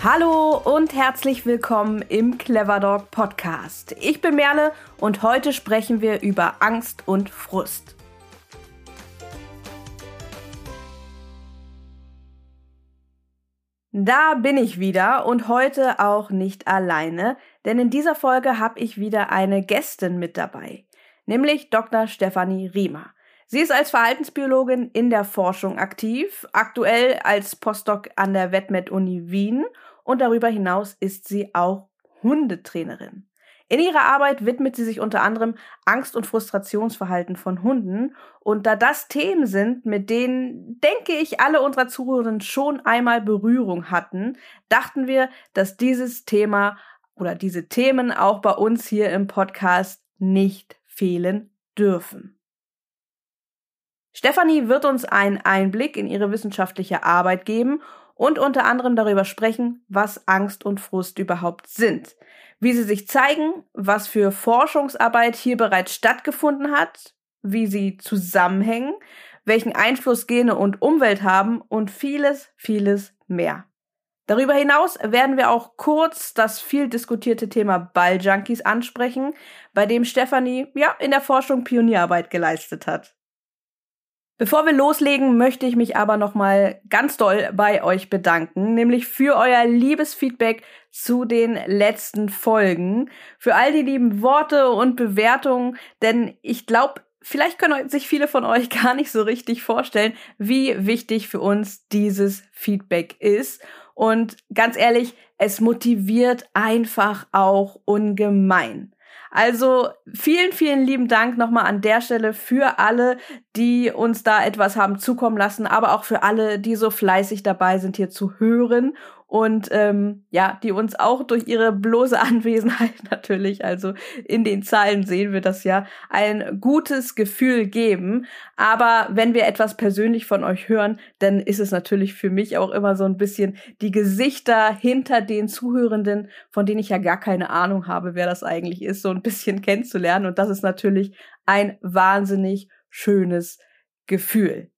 Hallo und herzlich willkommen im Clever Dog Podcast. Ich bin Merle und heute sprechen wir über Angst und Frust. Da bin ich wieder und heute auch nicht alleine, denn in dieser Folge habe ich wieder eine Gästin mit dabei, nämlich Dr. Stefanie Riemer. Sie ist als Verhaltensbiologin in der Forschung aktiv, aktuell als Postdoc an der WetMed-Uni Wien und darüber hinaus ist sie auch Hundetrainerin. In ihrer Arbeit widmet sie sich unter anderem Angst- und Frustrationsverhalten von Hunden. Und da das Themen sind, mit denen, denke ich, alle unserer Zuhörerinnen schon einmal Berührung hatten, dachten wir, dass dieses Thema oder diese Themen auch bei uns hier im Podcast nicht fehlen dürfen. Stefanie wird uns einen Einblick in ihre wissenschaftliche Arbeit geben und unter anderem darüber sprechen, was Angst und Frust überhaupt sind, wie sie sich zeigen, was für Forschungsarbeit hier bereits stattgefunden hat, wie sie zusammenhängen, welchen Einfluss Gene und Umwelt haben und vieles, vieles mehr. Darüber hinaus werden wir auch kurz das viel diskutierte Thema Balljunkies ansprechen, bei dem Stefanie ja in der Forschung Pionierarbeit geleistet hat. Bevor wir loslegen, möchte ich mich aber nochmal ganz doll bei euch bedanken, nämlich für euer liebes Feedback zu den letzten Folgen, für all die lieben Worte und Bewertungen, denn ich glaube, vielleicht können sich viele von euch gar nicht so richtig vorstellen, wie wichtig für uns dieses Feedback ist. Und ganz ehrlich, es motiviert einfach auch ungemein. Also vielen, vielen lieben Dank nochmal an der Stelle für alle, die uns da etwas haben zukommen lassen, aber auch für alle, die so fleißig dabei sind, hier zu hören und ähm, ja, die uns auch durch ihre bloße Anwesenheit natürlich, also in den Zahlen sehen wir das ja, ein gutes Gefühl geben. Aber wenn wir etwas persönlich von euch hören, dann ist es natürlich für mich auch immer so ein bisschen die Gesichter hinter den Zuhörenden, von denen ich ja gar keine Ahnung habe, wer das eigentlich ist, so ein bisschen kennenzulernen. Und das ist natürlich ein wahnsinnig schönes Gefühl.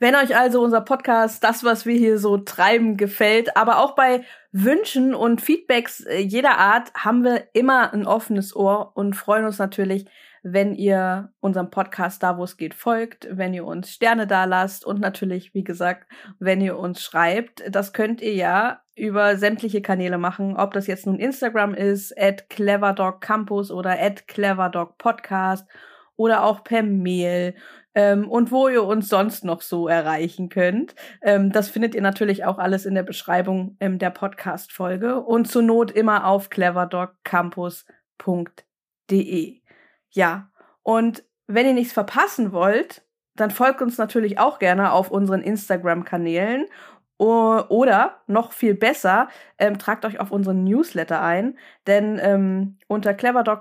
Wenn euch also unser Podcast, das, was wir hier so treiben, gefällt, aber auch bei Wünschen und Feedbacks äh, jeder Art haben wir immer ein offenes Ohr und freuen uns natürlich, wenn ihr unserem Podcast da, wo es geht, folgt, wenn ihr uns Sterne da lasst und natürlich, wie gesagt, wenn ihr uns schreibt. Das könnt ihr ja über sämtliche Kanäle machen, ob das jetzt nun Instagram ist, at cleverdogcampus oder at cleverdogpodcast oder auch per Mail ähm, und wo ihr uns sonst noch so erreichen könnt. Ähm, das findet ihr natürlich auch alles in der Beschreibung ähm, der Podcast-Folge und zur Not immer auf cleverdogcampus.de. Ja, und wenn ihr nichts verpassen wollt, dann folgt uns natürlich auch gerne auf unseren Instagram-Kanälen oder noch viel besser, ähm, tragt euch auf unseren Newsletter ein, denn ähm, unter Cleverdog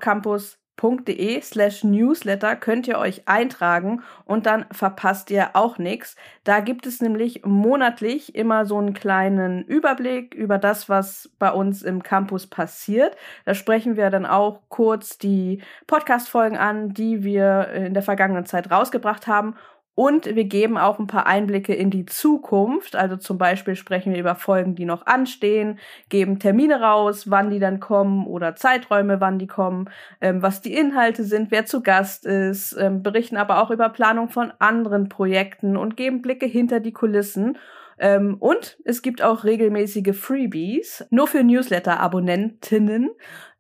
Www.de slash newsletter könnt ihr euch eintragen und dann verpasst ihr auch nichts. Da gibt es nämlich monatlich immer so einen kleinen Überblick über das, was bei uns im Campus passiert. Da sprechen wir dann auch kurz die Podcast-Folgen an, die wir in der vergangenen Zeit rausgebracht haben und wir geben auch ein paar Einblicke in die Zukunft. Also zum Beispiel sprechen wir über Folgen, die noch anstehen, geben Termine raus, wann die dann kommen oder Zeiträume, wann die kommen, ähm, was die Inhalte sind, wer zu Gast ist, ähm, berichten aber auch über Planung von anderen Projekten und geben Blicke hinter die Kulissen. Ähm, und es gibt auch regelmäßige Freebies, nur für Newsletter-Abonnentinnen.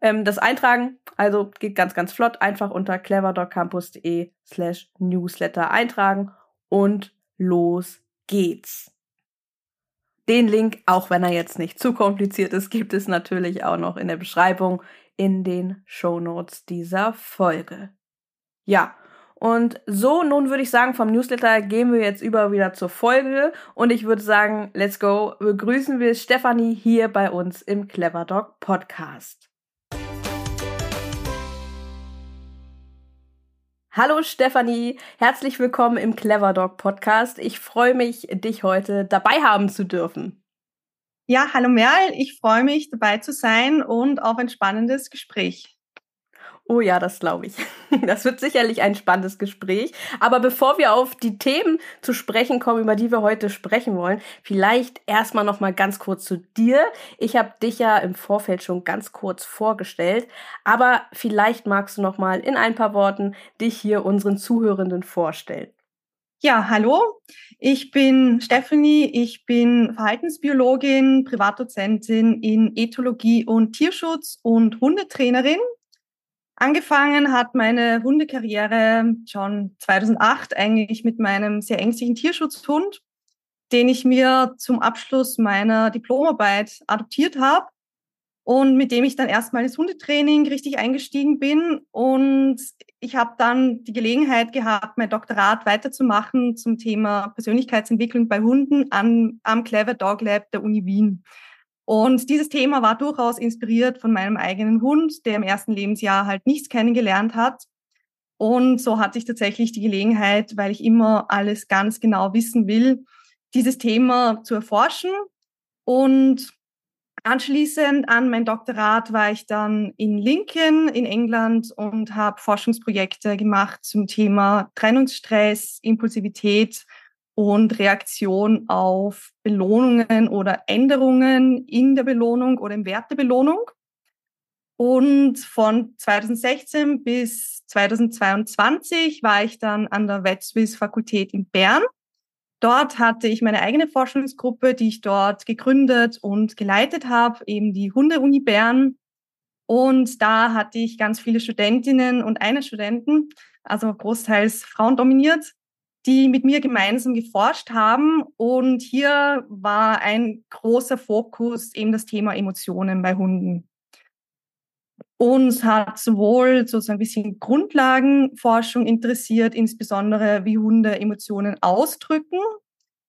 Ähm, das Eintragen, also geht ganz, ganz flott, einfach unter cleverdogcampus.de slash newsletter eintragen und los geht's. Den Link, auch wenn er jetzt nicht zu kompliziert ist, gibt es natürlich auch noch in der Beschreibung in den Show Notes dieser Folge. Ja, und so, nun würde ich sagen, vom Newsletter gehen wir jetzt über wieder zur Folge. Und ich würde sagen, let's go. Begrüßen wir Stefanie hier bei uns im Clever Dog Podcast. Hallo Stefanie, herzlich willkommen im Clever Dog Podcast. Ich freue mich, dich heute dabei haben zu dürfen. Ja, hallo Merl, ich freue mich dabei zu sein und auf ein spannendes Gespräch. Oh ja, das glaube ich. Das wird sicherlich ein spannendes Gespräch. Aber bevor wir auf die Themen zu sprechen kommen, über die wir heute sprechen wollen, vielleicht erstmal noch mal ganz kurz zu dir. Ich habe dich ja im Vorfeld schon ganz kurz vorgestellt, aber vielleicht magst du noch mal in ein paar Worten dich hier unseren Zuhörenden vorstellen. Ja, hallo. Ich bin Stephanie. Ich bin Verhaltensbiologin, Privatdozentin in Ethologie und Tierschutz und Hundetrainerin Angefangen hat meine Hundekarriere schon 2008 eigentlich mit meinem sehr ängstlichen Tierschutzhund, den ich mir zum Abschluss meiner Diplomarbeit adoptiert habe und mit dem ich dann erstmal ins Hundetraining richtig eingestiegen bin. Und ich habe dann die Gelegenheit gehabt, mein Doktorat weiterzumachen zum Thema Persönlichkeitsentwicklung bei Hunden am, am Clever Dog Lab der Uni Wien. Und dieses Thema war durchaus inspiriert von meinem eigenen Hund, der im ersten Lebensjahr halt nichts kennengelernt hat. Und so hatte ich tatsächlich die Gelegenheit, weil ich immer alles ganz genau wissen will, dieses Thema zu erforschen. Und anschließend an mein Doktorat war ich dann in Lincoln in England und habe Forschungsprojekte gemacht zum Thema Trennungsstress, Impulsivität und Reaktion auf Belohnungen oder Änderungen in der Belohnung oder im Wert der Belohnung. Und von 2016 bis 2022 war ich dann an der VetSwiss Fakultät in Bern. Dort hatte ich meine eigene Forschungsgruppe, die ich dort gegründet und geleitet habe, eben die Hunde-Uni Bern. Und da hatte ich ganz viele Studentinnen und einen Studenten, also großteils Frauen dominiert, die mit mir gemeinsam geforscht haben. Und hier war ein großer Fokus eben das Thema Emotionen bei Hunden. Uns hat sowohl sozusagen ein bisschen Grundlagenforschung interessiert, insbesondere wie Hunde Emotionen ausdrücken.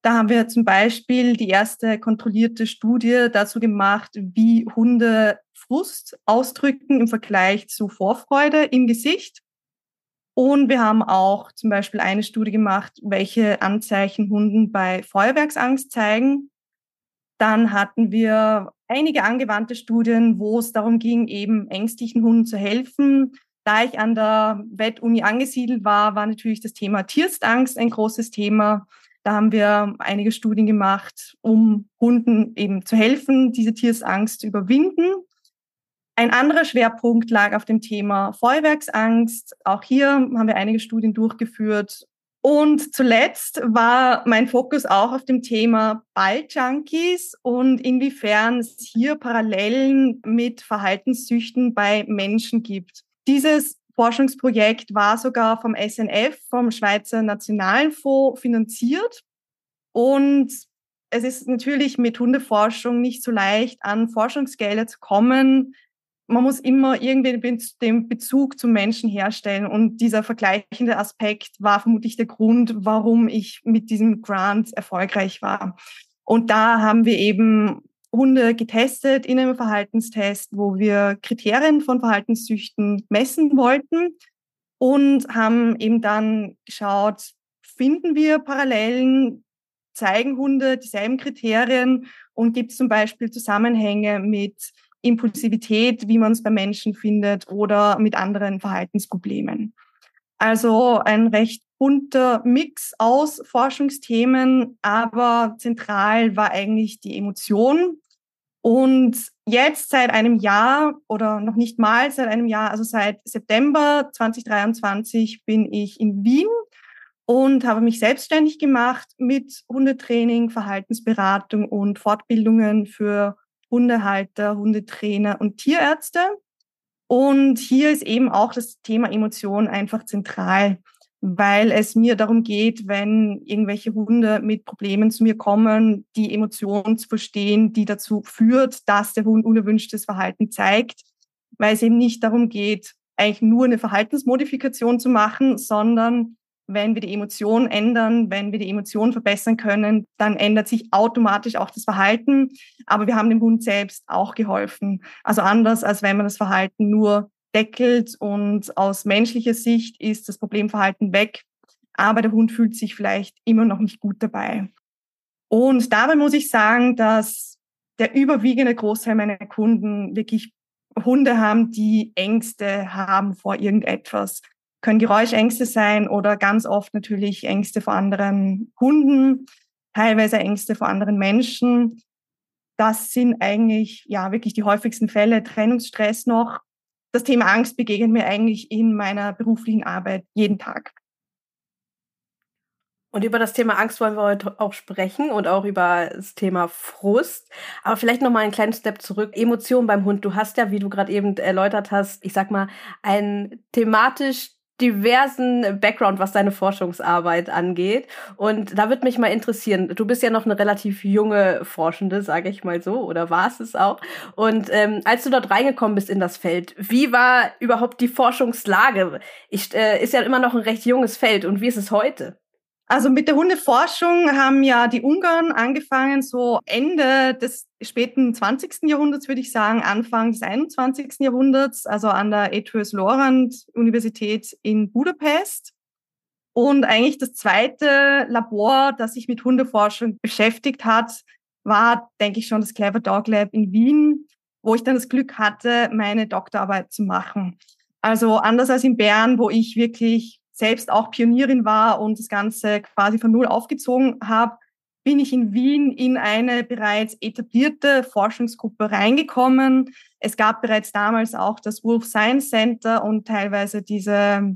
Da haben wir zum Beispiel die erste kontrollierte Studie dazu gemacht, wie Hunde Frust ausdrücken im Vergleich zu Vorfreude im Gesicht. Und wir haben auch zum Beispiel eine Studie gemacht, welche Anzeichen Hunden bei Feuerwerksangst zeigen. Dann hatten wir einige angewandte Studien, wo es darum ging, eben ängstlichen Hunden zu helfen. Da ich an der Wettuni angesiedelt war, war natürlich das Thema Tierstangst ein großes Thema. Da haben wir einige Studien gemacht, um Hunden eben zu helfen, diese Tiersangst zu überwinden. Ein anderer Schwerpunkt lag auf dem Thema Feuerwerksangst. Auch hier haben wir einige Studien durchgeführt. Und zuletzt war mein Fokus auch auf dem Thema Balljunkies und inwiefern es hier Parallelen mit Verhaltenssüchten bei Menschen gibt. Dieses Forschungsprojekt war sogar vom SNF, vom Schweizer Nationalfonds finanziert. Und es ist natürlich mit Hundeforschung nicht so leicht, an Forschungsgelder zu kommen, man muss immer irgendwie den Bezug zum Menschen herstellen. Und dieser vergleichende Aspekt war vermutlich der Grund, warum ich mit diesem Grant erfolgreich war. Und da haben wir eben Hunde getestet in einem Verhaltenstest, wo wir Kriterien von Verhaltenssüchten messen wollten und haben eben dann geschaut, finden wir Parallelen, zeigen Hunde dieselben Kriterien und gibt es zum Beispiel Zusammenhänge mit Impulsivität, wie man es bei Menschen findet oder mit anderen Verhaltensproblemen. Also ein recht bunter Mix aus Forschungsthemen, aber zentral war eigentlich die Emotion. Und jetzt seit einem Jahr oder noch nicht mal seit einem Jahr, also seit September 2023 bin ich in Wien und habe mich selbstständig gemacht mit Hundetraining, Verhaltensberatung und Fortbildungen für Hundehalter, Hundetrainer und Tierärzte. Und hier ist eben auch das Thema Emotion einfach zentral, weil es mir darum geht, wenn irgendwelche Hunde mit Problemen zu mir kommen, die Emotionen zu verstehen, die dazu führt, dass der Hund unerwünschtes Verhalten zeigt, weil es eben nicht darum geht, eigentlich nur eine Verhaltensmodifikation zu machen, sondern wenn wir die Emotionen ändern, wenn wir die Emotionen verbessern können, dann ändert sich automatisch auch das Verhalten. Aber wir haben dem Hund selbst auch geholfen. Also anders, als wenn man das Verhalten nur deckelt und aus menschlicher Sicht ist das Problemverhalten weg. Aber der Hund fühlt sich vielleicht immer noch nicht gut dabei. Und dabei muss ich sagen, dass der überwiegende Großteil meiner Kunden wirklich Hunde haben, die Ängste haben vor irgendetwas. Können Geräuschängste sein oder ganz oft natürlich Ängste vor anderen Hunden, teilweise Ängste vor anderen Menschen. Das sind eigentlich ja wirklich die häufigsten Fälle. Trennungsstress noch. Das Thema Angst begegnet mir eigentlich in meiner beruflichen Arbeit jeden Tag. Und über das Thema Angst wollen wir heute auch sprechen und auch über das Thema Frust. Aber vielleicht noch mal einen kleinen Step zurück. Emotionen beim Hund. Du hast ja, wie du gerade eben erläutert hast, ich sag mal, einen thematisch diversen Background, was deine Forschungsarbeit angeht. Und da wird mich mal interessieren, du bist ja noch eine relativ junge Forschende, sage ich mal so, oder warst es auch. Und ähm, als du dort reingekommen bist in das Feld, wie war überhaupt die Forschungslage? Ich, äh, ist ja immer noch ein recht junges Feld. Und wie ist es heute? Also mit der Hundeforschung haben ja die Ungarn angefangen, so Ende des späten 20. Jahrhunderts, würde ich sagen, Anfang des 21. Jahrhunderts, also an der Ethos Lorand Universität in Budapest. Und eigentlich das zweite Labor, das sich mit Hundeforschung beschäftigt hat, war, denke ich schon, das Clever Dog Lab in Wien, wo ich dann das Glück hatte, meine Doktorarbeit zu machen. Also anders als in Bern, wo ich wirklich selbst auch Pionierin war und das Ganze quasi von Null aufgezogen habe, bin ich in Wien in eine bereits etablierte Forschungsgruppe reingekommen. Es gab bereits damals auch das Wolf Science Center und teilweise diese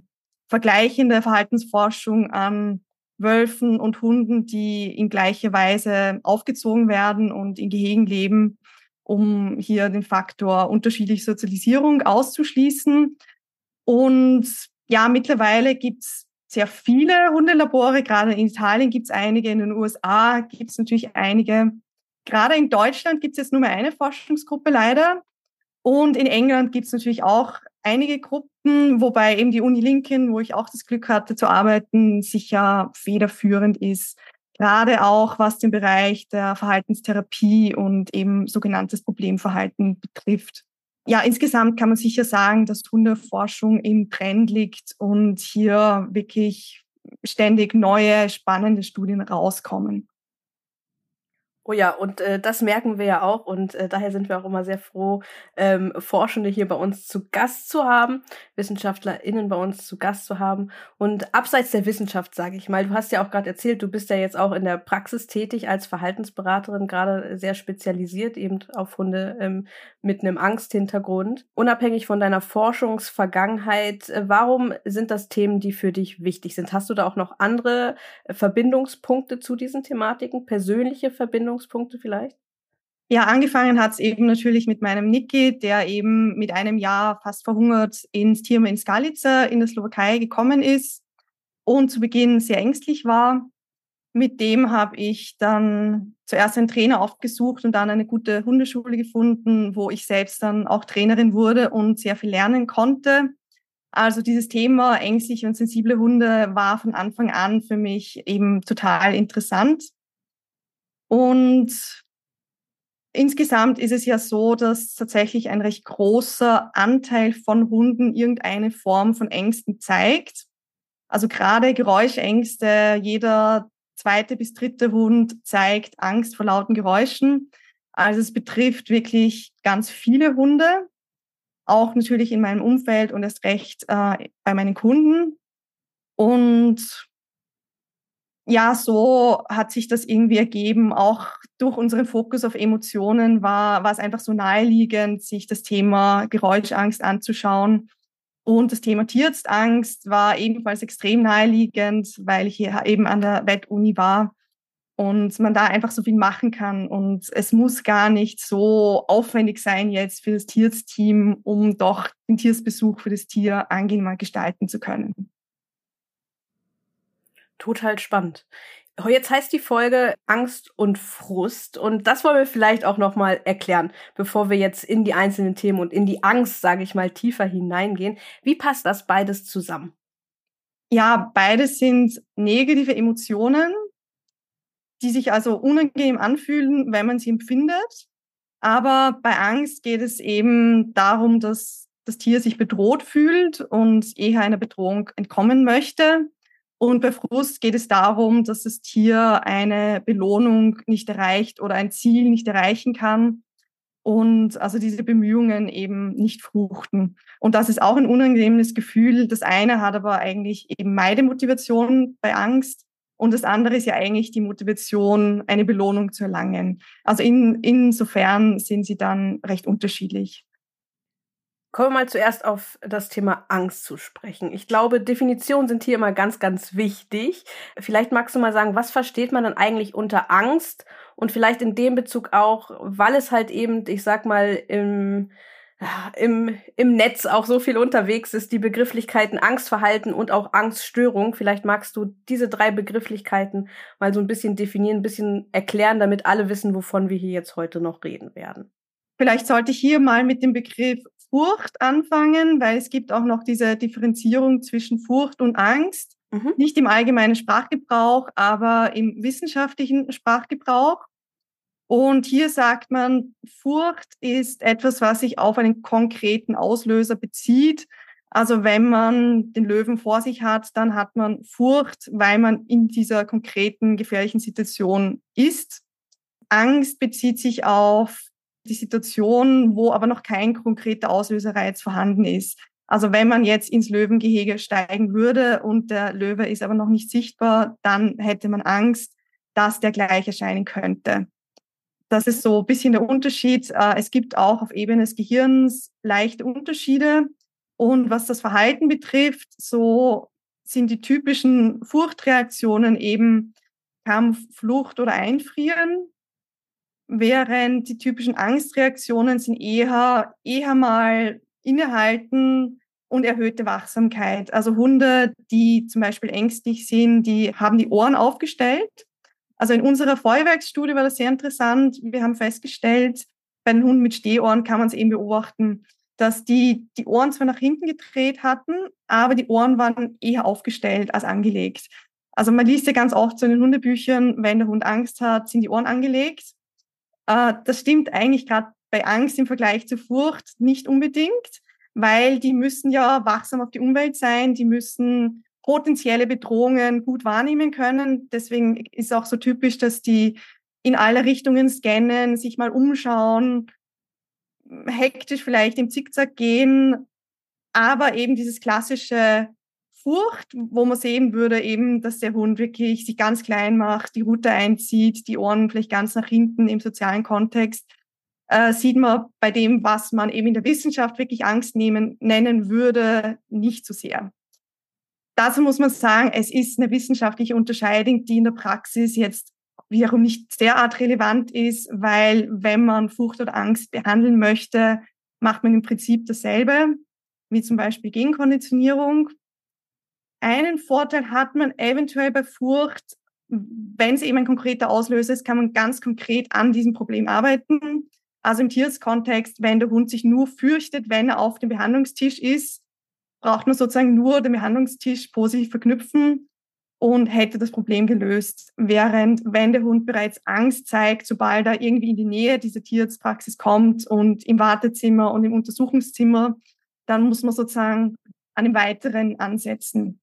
vergleichende Verhaltensforschung an Wölfen und Hunden, die in gleicher Weise aufgezogen werden und in Gehegen leben, um hier den Faktor unterschiedliche Sozialisierung auszuschließen. Und ja, mittlerweile gibt's sehr viele Hundelabore. Gerade in Italien gibt's einige, in den USA gibt's natürlich einige. Gerade in Deutschland gibt's jetzt nur mehr eine Forschungsgruppe leider. Und in England gibt's natürlich auch einige Gruppen, wobei eben die Uni Lincoln, wo ich auch das Glück hatte zu arbeiten, sicher federführend ist. Gerade auch was den Bereich der Verhaltenstherapie und eben sogenanntes Problemverhalten betrifft ja, insgesamt kann man sicher sagen, dass Hundeforschung im Trend liegt und hier wirklich ständig neue, spannende Studien rauskommen. Oh ja, und äh, das merken wir ja auch und äh, daher sind wir auch immer sehr froh, ähm, Forschende hier bei uns zu Gast zu haben, WissenschaftlerInnen bei uns zu Gast zu haben. Und abseits der Wissenschaft, sage ich mal, du hast ja auch gerade erzählt, du bist ja jetzt auch in der Praxis tätig als Verhaltensberaterin, gerade sehr spezialisiert eben auf Hunde ähm, mit einem Angsthintergrund. Unabhängig von deiner Forschungsvergangenheit, äh, warum sind das Themen, die für dich wichtig sind? Hast du da auch noch andere äh, Verbindungspunkte zu diesen Thematiken, persönliche Verbindungen? Verbindungspunkte vielleicht? Ja, angefangen hat es eben natürlich mit meinem Niki, der eben mit einem Jahr fast verhungert ins Tierme in Skalica in der Slowakei gekommen ist und zu Beginn sehr ängstlich war. Mit dem habe ich dann zuerst einen Trainer aufgesucht und dann eine gute Hundeschule gefunden, wo ich selbst dann auch Trainerin wurde und sehr viel lernen konnte. Also dieses Thema ängstliche und sensible Hunde war von Anfang an für mich eben total interessant. Und insgesamt ist es ja so, dass tatsächlich ein recht großer Anteil von Hunden irgendeine Form von Ängsten zeigt. Also gerade Geräuschängste, jeder zweite bis dritte Hund zeigt Angst vor lauten Geräuschen. Also es betrifft wirklich ganz viele Hunde, auch natürlich in meinem Umfeld und erst recht äh, bei meinen Kunden. Und ja, so hat sich das irgendwie ergeben. Auch durch unseren Fokus auf Emotionen war, war es einfach so naheliegend, sich das Thema Geräuschangst anzuschauen. Und das Thema Tierarztangst war ebenfalls extrem naheliegend, weil ich hier eben an der Wettuni war und man da einfach so viel machen kann. Und es muss gar nicht so aufwendig sein jetzt für das Tierarztteam, um doch den Tiersbesuch für das Tier angenehmer gestalten zu können total spannend. Jetzt heißt die Folge Angst und Frust und das wollen wir vielleicht auch noch mal erklären, bevor wir jetzt in die einzelnen Themen und in die Angst, sage ich mal, tiefer hineingehen. Wie passt das beides zusammen? Ja, beides sind negative Emotionen, die sich also unangenehm anfühlen, wenn man sie empfindet. Aber bei Angst geht es eben darum, dass das Tier sich bedroht fühlt und eher einer Bedrohung entkommen möchte. Und bei Frust geht es darum, dass das Tier eine Belohnung nicht erreicht oder ein Ziel nicht erreichen kann. und also diese Bemühungen eben nicht fruchten. Und das ist auch ein unangenehmes Gefühl. Das eine hat aber eigentlich eben Meidemotivation bei Angst und das andere ist ja eigentlich die Motivation, eine Belohnung zu erlangen. Also in, insofern sind sie dann recht unterschiedlich. Kommen wir mal zuerst auf das Thema Angst zu sprechen. Ich glaube, Definitionen sind hier immer ganz, ganz wichtig. Vielleicht magst du mal sagen, was versteht man dann eigentlich unter Angst? Und vielleicht in dem Bezug auch, weil es halt eben, ich sag mal, im, im, im Netz auch so viel unterwegs ist, die Begrifflichkeiten Angstverhalten und auch Angststörung. Vielleicht magst du diese drei Begrifflichkeiten mal so ein bisschen definieren, ein bisschen erklären, damit alle wissen, wovon wir hier jetzt heute noch reden werden. Vielleicht sollte ich hier mal mit dem Begriff Furcht anfangen, weil es gibt auch noch diese Differenzierung zwischen Furcht und Angst. Mhm. Nicht im allgemeinen Sprachgebrauch, aber im wissenschaftlichen Sprachgebrauch. Und hier sagt man, Furcht ist etwas, was sich auf einen konkreten Auslöser bezieht. Also wenn man den Löwen vor sich hat, dann hat man Furcht, weil man in dieser konkreten gefährlichen Situation ist. Angst bezieht sich auf die Situation, wo aber noch kein konkreter Auslöserreiz vorhanden ist. Also wenn man jetzt ins Löwengehege steigen würde und der Löwe ist aber noch nicht sichtbar, dann hätte man Angst, dass der gleich erscheinen könnte. Das ist so ein bisschen der Unterschied. Äh, es gibt auch auf Ebene des Gehirns leichte Unterschiede. Und was das Verhalten betrifft, so sind die typischen Furchtreaktionen eben Kampf, Flucht oder Einfrieren während die typischen Angstreaktionen sind eher, eher mal innehalten und erhöhte Wachsamkeit. Also Hunde, die zum Beispiel ängstlich sind, die haben die Ohren aufgestellt. Also in unserer Feuerwerksstudie war das sehr interessant. Wir haben festgestellt, bei den Hunden mit Stehohren kann man es eben beobachten, dass die die Ohren zwar nach hinten gedreht hatten, aber die Ohren waren eher aufgestellt als angelegt. Also man liest ja ganz oft so in den Hundebüchern, wenn der Hund Angst hat, sind die Ohren angelegt. Äh, das stimmt eigentlich gerade bei Angst im Vergleich zu Furcht nicht unbedingt, weil die müssen ja wachsam auf die Umwelt sein, die müssen potenzielle Bedrohungen gut wahrnehmen können. Deswegen ist auch so typisch, dass die in alle Richtungen scannen, sich mal umschauen, hektisch vielleicht im Zickzack gehen, aber eben dieses klassische Furcht, wo man sehen würde, eben, dass der Hund wirklich sich ganz klein macht, die Route einzieht, die Ohren vielleicht ganz nach hinten im sozialen Kontext, äh, sieht man bei dem, was man eben in der Wissenschaft wirklich Angst nehmen, nennen würde, nicht so sehr. Dazu muss man sagen, es ist eine wissenschaftliche Unterscheidung, die in der Praxis jetzt wiederum nicht derart relevant ist, weil wenn man Furcht oder Angst behandeln möchte, macht man im Prinzip dasselbe, wie zum Beispiel Gegenkonditionierung. Einen Vorteil hat man eventuell bei Furcht, wenn es eben ein konkreter Auslöser ist, kann man ganz konkret an diesem Problem arbeiten. Also im Tierskontext, wenn der Hund sich nur fürchtet, wenn er auf dem Behandlungstisch ist, braucht man sozusagen nur den Behandlungstisch positiv verknüpfen und hätte das Problem gelöst. Während wenn der Hund bereits Angst zeigt, sobald er irgendwie in die Nähe dieser Tierarztpraxis kommt und im Wartezimmer und im Untersuchungszimmer, dann muss man sozusagen an dem weiteren ansetzen.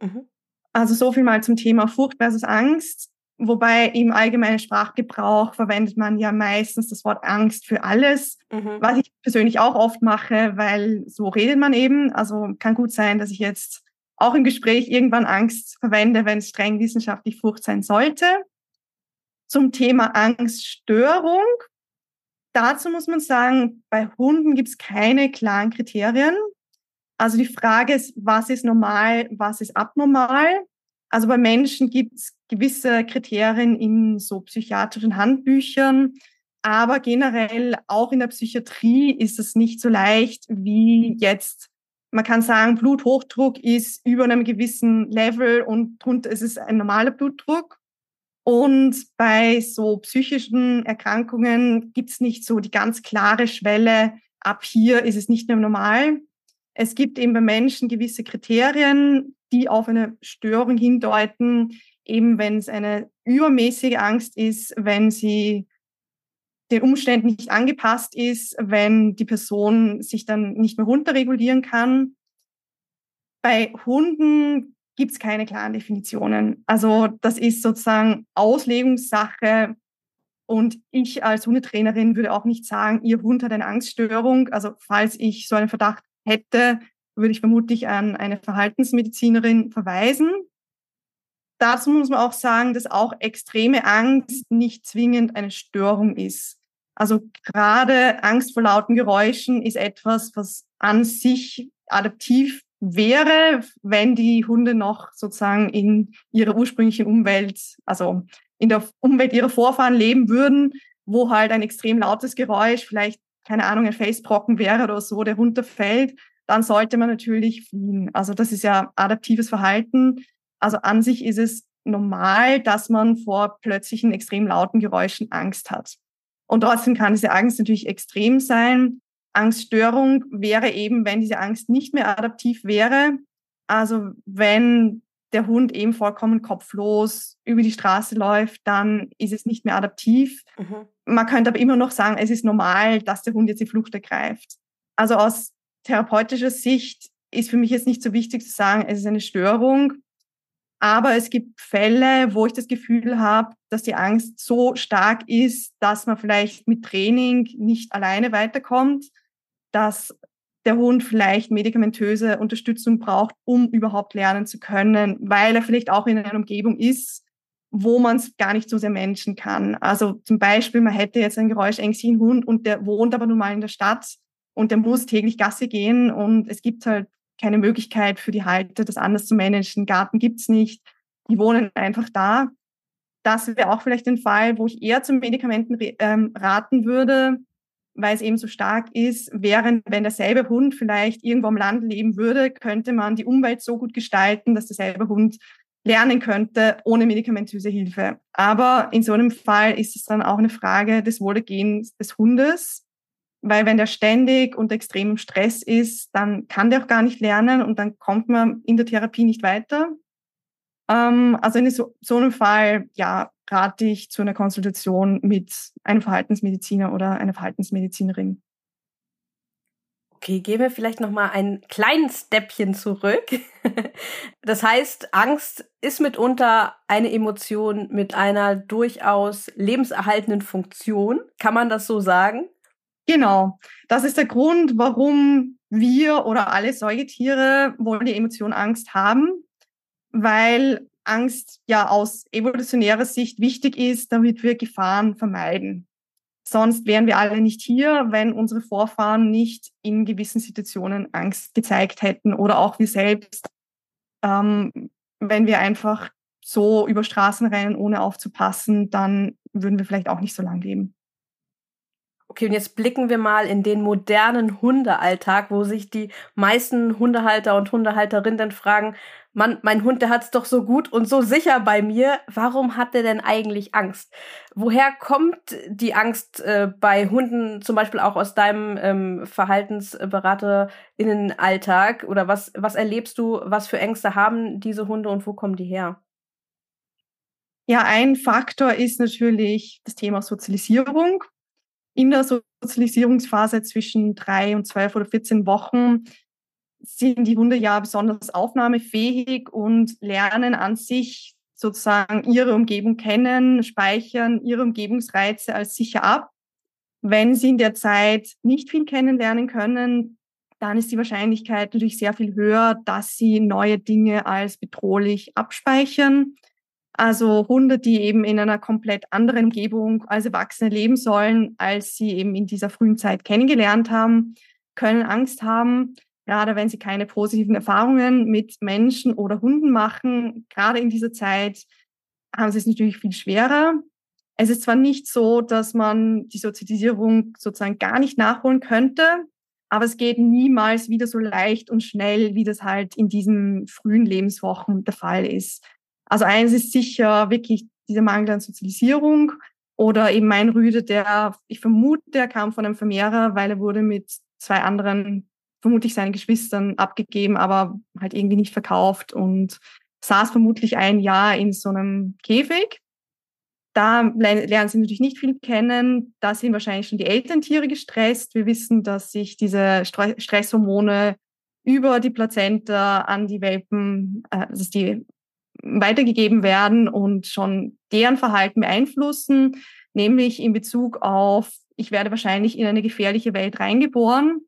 Mhm. Also so viel mal zum Thema Furcht versus Angst. Wobei im allgemeinen Sprachgebrauch verwendet man ja meistens das Wort Angst für alles, mhm. was ich persönlich auch oft mache, weil so redet man eben. Also kann gut sein, dass ich jetzt auch im Gespräch irgendwann Angst verwende, wenn es streng wissenschaftlich Furcht sein sollte. Zum Thema Angststörung. Dazu muss man sagen, bei Hunden gibt es keine klaren Kriterien. Also die Frage ist, was ist normal, was ist abnormal? Also bei Menschen gibt es gewisse Kriterien in so psychiatrischen Handbüchern, aber generell auch in der Psychiatrie ist es nicht so leicht wie jetzt. Man kann sagen, Bluthochdruck ist über einem gewissen Level und drunter ist es ein normaler Blutdruck. Und bei so psychischen Erkrankungen gibt es nicht so die ganz klare Schwelle, ab hier ist es nicht mehr normal. Es gibt eben bei Menschen gewisse Kriterien, die auf eine Störung hindeuten, eben wenn es eine übermäßige Angst ist, wenn sie den Umständen nicht angepasst ist, wenn die Person sich dann nicht mehr runterregulieren kann. Bei Hunden gibt es keine klaren Definitionen. Also das ist sozusagen Auslegungssache Und ich als Hundetrainerin würde auch nicht sagen, Ihr Hund hat eine Angststörung. Also falls ich so einen Verdacht hätte, würde ich vermutlich an eine Verhaltensmedizinerin verweisen. Dazu muss man auch sagen, dass auch extreme Angst nicht zwingend eine Störung ist. Also gerade Angst vor lauten Geräuschen ist etwas, was an sich adaptiv wäre, wenn die Hunde noch sozusagen in ihrer ursprünglichen Umwelt, also in der Umwelt ihrer Vorfahren leben würden, wo halt ein extrem lautes Geräusch, vielleicht, keine Ahnung, ein Felsbrocken wäre oder so, der runterfällt, dann sollte man natürlich fliehen. Also das ist ja adaptives Verhalten. Also an sich ist es normal, dass man vor plötzlichen extrem lauten Geräuschen Angst hat. Und trotzdem kann diese Angst natürlich extrem sein. Angststörung wäre eben, wenn diese Angst nicht mehr adaptiv wäre. Also wenn der Hund eben vollkommen kopflos über die Straße läuft, dann ist es nicht mehr adaptiv. Mhm. Man könnte aber immer noch sagen, es ist normal, dass der Hund jetzt die Flucht ergreift. Also aus therapeutischer Sicht ist für mich jetzt nicht so wichtig zu sagen, es ist eine Störung. Aber es gibt Fälle, wo ich das Gefühl habe, dass die Angst so stark ist, dass man vielleicht mit Training nicht alleine weiterkommt, dass der Hund vielleicht medikamentöse Unterstützung braucht, um überhaupt lernen zu können, weil er vielleicht auch in einer Umgebung ist, wo man es gar nicht so sehr menschen kann. Also zum Beispiel, man hätte jetzt einen geräuschängstlichen Hund und der wohnt aber nun mal in der Stadt und der muss täglich Gasse gehen und es gibt halt keine Möglichkeit für die Halter, das anders zu managen. Garten gibt's nicht. Die wohnen einfach da. Das wäre auch vielleicht ein Fall, wo ich eher zum Medikamenten ähm, raten würde, weil es eben so stark ist, während wenn derselbe Hund vielleicht irgendwo am Land leben würde, könnte man die Umwelt so gut gestalten, dass derselbe Hund lernen könnte ohne medikamentöse Hilfe. Aber in so einem Fall ist es dann auch eine Frage des Wohlergehens des Hundes, weil wenn der ständig unter extremem Stress ist, dann kann der auch gar nicht lernen und dann kommt man in der Therapie nicht weiter. Ähm, also in so, so einem Fall, ja, rate ich zu einer Konsultation mit einem Verhaltensmediziner oder einer Verhaltensmedizinerin. Okay, gehen wir vielleicht noch mal ein kleines Steppchen zurück. Das heißt, Angst ist mitunter eine Emotion mit einer durchaus lebenserhaltenden Funktion. Kann man das so sagen? Genau. Das ist der Grund, warum wir oder alle Säugetiere wohl die Emotion Angst haben, weil Angst ja aus evolutionärer Sicht wichtig ist, damit wir Gefahren vermeiden. Sonst wären wir alle nicht hier, wenn unsere Vorfahren nicht in gewissen Situationen Angst gezeigt hätten oder auch wir selbst, ähm, wenn wir einfach so über Straßen rennen, ohne aufzupassen, dann würden wir vielleicht auch nicht so lange leben. Okay, und jetzt blicken wir mal in den modernen Hundealltag, wo sich die meisten Hundehalter und Hundehalterinnen fragen, Mann, mein Hund, der hat's doch so gut und so sicher bei mir. Warum hat der denn eigentlich Angst? Woher kommt die Angst äh, bei Hunden, zum Beispiel auch aus deinem ähm, Verhaltensberaterinnenalltag? Oder was, was erlebst du, was für Ängste haben diese Hunde und wo kommen die her? Ja, ein Faktor ist natürlich das Thema Sozialisierung in der Sozialisierungsphase zwischen drei und zwölf oder 14 Wochen sind die Hunde ja besonders aufnahmefähig und lernen an sich sozusagen ihre Umgebung kennen, speichern ihre Umgebungsreize als sicher ab. Wenn sie in der Zeit nicht viel kennenlernen können, dann ist die Wahrscheinlichkeit natürlich sehr viel höher, dass sie neue Dinge als bedrohlich abspeichern. Also Hunde, die eben in einer komplett anderen Umgebung als Erwachsene leben sollen, als sie eben in dieser frühen Zeit kennengelernt haben, können Angst haben, gerade wenn sie keine positiven Erfahrungen mit Menschen oder Hunden machen. Gerade in dieser Zeit haben sie es natürlich viel schwerer. Es ist zwar nicht so, dass man die Sozialisierung sozusagen gar nicht nachholen könnte, aber es geht niemals wieder so leicht und schnell, wie das halt in diesen frühen Lebenswochen der Fall ist. Also eins ist sicher wirklich dieser Mangel an Sozialisierung oder eben mein Rüde, der, ich vermute, der kam von einem Vermehrer, weil er wurde mit zwei anderen, vermutlich seinen Geschwistern abgegeben, aber halt irgendwie nicht verkauft und saß vermutlich ein Jahr in so einem Käfig. Da lernen sie natürlich nicht viel kennen. Da sind wahrscheinlich schon die Elterntiere gestresst. Wir wissen, dass sich diese Stresshormone über die Plazenta an die Welpen, äh, also die weitergegeben werden und schon deren Verhalten beeinflussen. nämlich in Bezug auf, ich werde wahrscheinlich in eine gefährliche Welt reingeboren.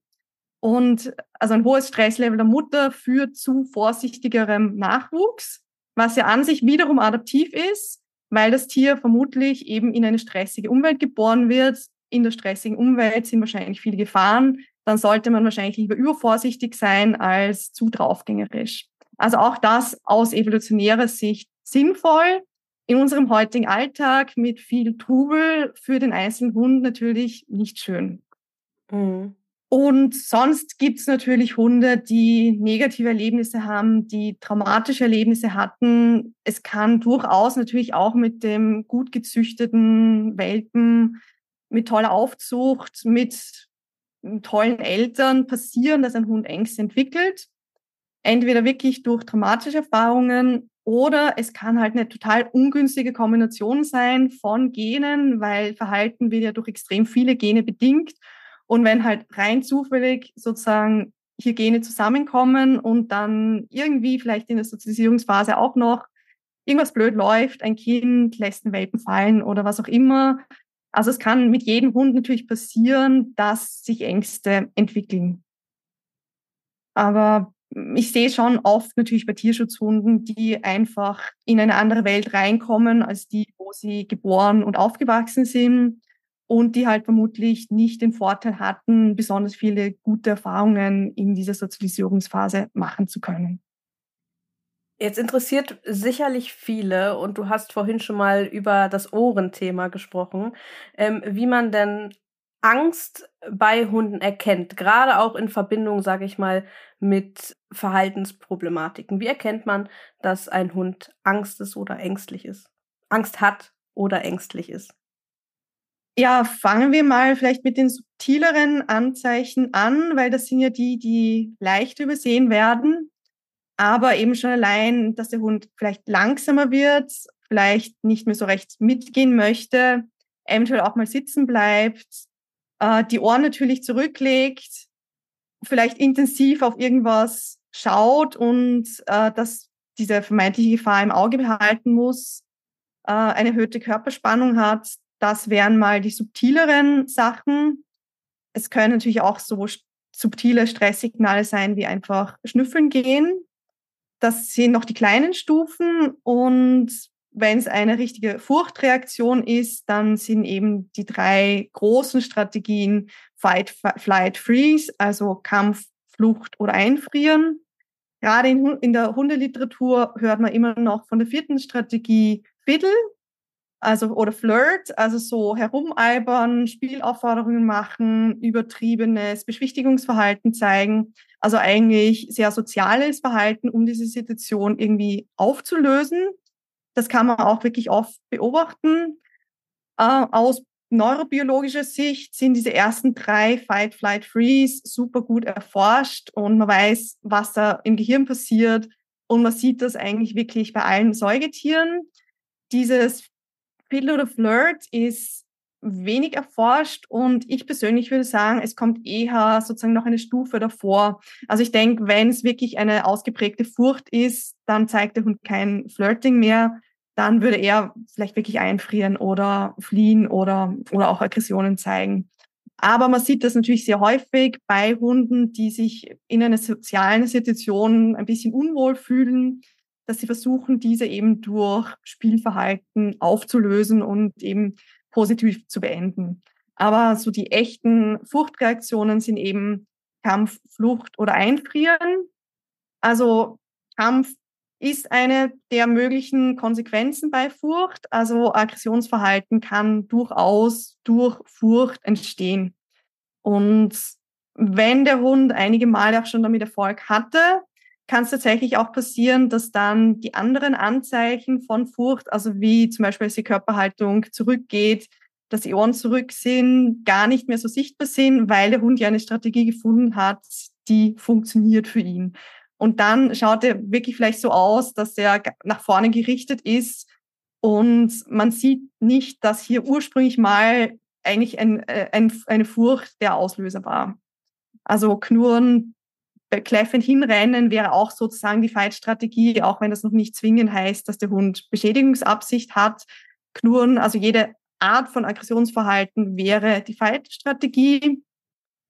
Und also ein hohes Stresslevel der Mutter führt zu vorsichtigerem Nachwuchs, was ja an sich wiederum adaptiv ist, weil das Tier vermutlich eben in eine stressige Umwelt geboren wird. In der stressigen Umwelt sind wahrscheinlich viele Gefahren. Dann sollte man wahrscheinlich lieber übervorsichtig sein als zu draufgängerisch. Also auch das aus evolutionärer Sicht sinnvoll. In unserem heutigen Alltag mit viel Trubel für den einzelnen Hund natürlich nicht schön. Mhm. Und sonst gibt's natürlich Hunde, die negative Erlebnisse haben, die traumatische Erlebnisse hatten. Es kann durchaus natürlich auch mit dem gut gezüchteten Welpen, mit toller Aufzucht, mit tollen Eltern passieren, dass ein Hund Ängste entwickelt. Entweder wirklich durch traumatische Erfahrungen oder es kann halt eine total ungünstige Kombination sein von Genen, weil Verhalten wird ja durch extrem viele Gene bedingt. Und wenn halt rein zufällig sozusagen hier Gene zusammenkommen und dann irgendwie vielleicht in der Sozialisierungsphase auch noch irgendwas blöd läuft, ein Kind lässt einen Welpen fallen oder was auch immer. Also es kann mit jedem Hund natürlich passieren, dass sich Ängste entwickeln. Aber ich sehe schon oft natürlich bei Tierschutzhunden, die einfach in eine andere Welt reinkommen als die, wo sie geboren und aufgewachsen sind und die halt vermutlich nicht den Vorteil hatten, besonders viele gute Erfahrungen in dieser Sozialisierungsphase machen zu können. Jetzt interessiert sicherlich viele, und du hast vorhin schon mal über das Ohrenthema gesprochen, ähm, wie man denn Angst bei Hunden erkennt, gerade auch in Verbindung, sage ich mal, mit Verhaltensproblematiken. Wie erkennt man, dass ein Hund Angst ist oder ängstlich ist? Angst hat oder ängstlich ist? Ja, fangen wir mal vielleicht mit den subtileren Anzeichen an, weil das sind ja die, die leicht übersehen werden. Aber eben schon allein, dass der Hund vielleicht langsamer wird, vielleicht nicht mehr so recht mitgehen möchte, eventuell auch mal sitzen bleibt, äh, die Ohren natürlich zurücklegt, vielleicht intensiv auf irgendwas schaut und äh, dass diese vermeintliche Gefahr im Auge behalten muss, äh, eine erhöhte Körperspannung hat, das wären mal die subtileren Sachen. Es können natürlich auch so subtile Stresssignale sein, wie einfach schnüffeln gehen. Das sind noch die kleinen Stufen. Und wenn es eine richtige Furchtreaktion ist, dann sind eben die drei großen Strategien Fight, Flight, Freeze, also Kampf, Flucht oder Einfrieren. Gerade in, in der Hundeliteratur hört man immer noch von der vierten Strategie Fiddle, also oder Flirt, also so herumalbern, Spielaufforderungen machen, übertriebenes Beschwichtigungsverhalten zeigen, also eigentlich sehr soziales Verhalten, um diese Situation irgendwie aufzulösen. Das kann man auch wirklich oft beobachten. Äh, aus neurobiologischer Sicht sind diese ersten drei Fight, Flight, Freeze super gut erforscht und man weiß, was da im Gehirn passiert und man sieht das eigentlich wirklich bei allen Säugetieren. Dieses Fiddle oder Flirt ist wenig erforscht und ich persönlich würde sagen, es kommt eher sozusagen noch eine Stufe davor. Also ich denke, wenn es wirklich eine ausgeprägte Furcht ist, dann zeigt der Hund kein Flirting mehr, dann würde er vielleicht wirklich einfrieren oder fliehen oder, oder auch Aggressionen zeigen. Aber man sieht das natürlich sehr häufig bei Hunden, die sich in einer sozialen Situation ein bisschen unwohl fühlen, dass sie versuchen, diese eben durch Spielverhalten aufzulösen und eben positiv zu beenden. Aber so die echten Furchtreaktionen sind eben Kampf, Flucht oder Einfrieren. Also Kampf ist eine der möglichen Konsequenzen bei Furcht. Also Aggressionsverhalten kann durchaus durch Furcht entstehen. Und wenn der Hund einige Male auch schon damit Erfolg hatte, kann es tatsächlich auch passieren, dass dann die anderen Anzeichen von Furcht, also wie zum Beispiel, dass die Körperhaltung zurückgeht, dass die Ohren zurück sind, gar nicht mehr so sichtbar sind, weil der Hund ja eine Strategie gefunden hat, die funktioniert für ihn. Und dann schaut er wirklich vielleicht so aus, dass er nach vorne gerichtet ist und man sieht nicht, dass hier ursprünglich mal eigentlich ein, äh, ein, eine Furcht der Auslöser war. Also Knurren, kläffend hinrennen wäre auch sozusagen die Fight-Strategie, auch wenn das noch nicht zwingend heißt, dass der Hund Beschädigungsabsicht hat. Knurren, also jede Art von Aggressionsverhalten wäre die Fight-Strategie.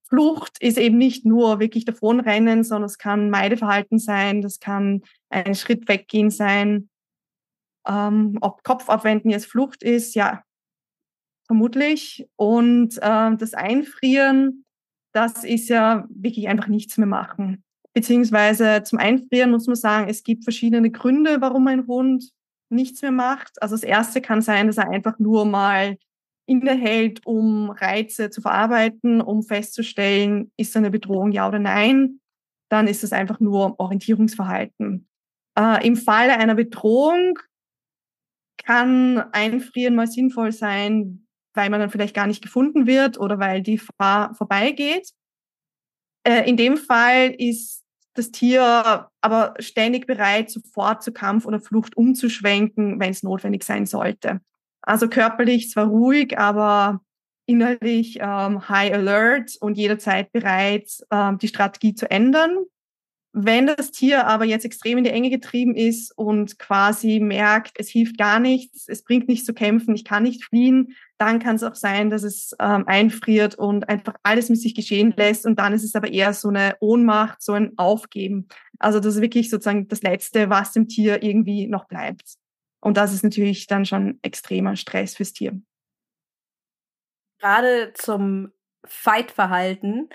Flucht ist eben nicht nur wirklich davonrennen, sondern es kann Meideverhalten sein, das kann ein Schritt weggehen sein. Ähm, ob Kopf abwenden jetzt Flucht ist, ja, vermutlich. Und äh, das Einfrieren, das ist ja wirklich einfach nichts mehr machen. Beziehungsweise zum Einfrieren muss man sagen, es gibt verschiedene Gründe, warum ein Hund nichts mehr macht. Also das erste kann sein, dass er einfach nur mal innehält, um Reize zu verarbeiten, um festzustellen, ist eine Bedrohung ja oder nein. Dann ist es einfach nur Orientierungsverhalten. Äh, Im Falle einer Bedrohung kann Einfrieren mal sinnvoll sein, weil man dann vielleicht gar nicht gefunden wird oder weil die Gefahr vorbeigeht. Äh, in dem Fall ist das Tier aber ständig bereit, sofort zu Kampf oder Flucht umzuschwenken, wenn es notwendig sein sollte. Also körperlich zwar ruhig, aber innerlich ähm, high alert und jederzeit bereit, ähm, die Strategie zu ändern. Wenn das Tier aber jetzt extrem in die Enge getrieben ist und quasi merkt, es hilft gar nichts, es bringt nichts zu kämpfen, ich kann nicht fliehen, dann kann es auch sein, dass es ähm, einfriert und einfach alles mit sich geschehen lässt. Und dann ist es aber eher so eine Ohnmacht, so ein Aufgeben. Also das ist wirklich sozusagen das Letzte, was dem Tier irgendwie noch bleibt. Und das ist natürlich dann schon extremer Stress fürs Tier. Gerade zum Fight-Verhalten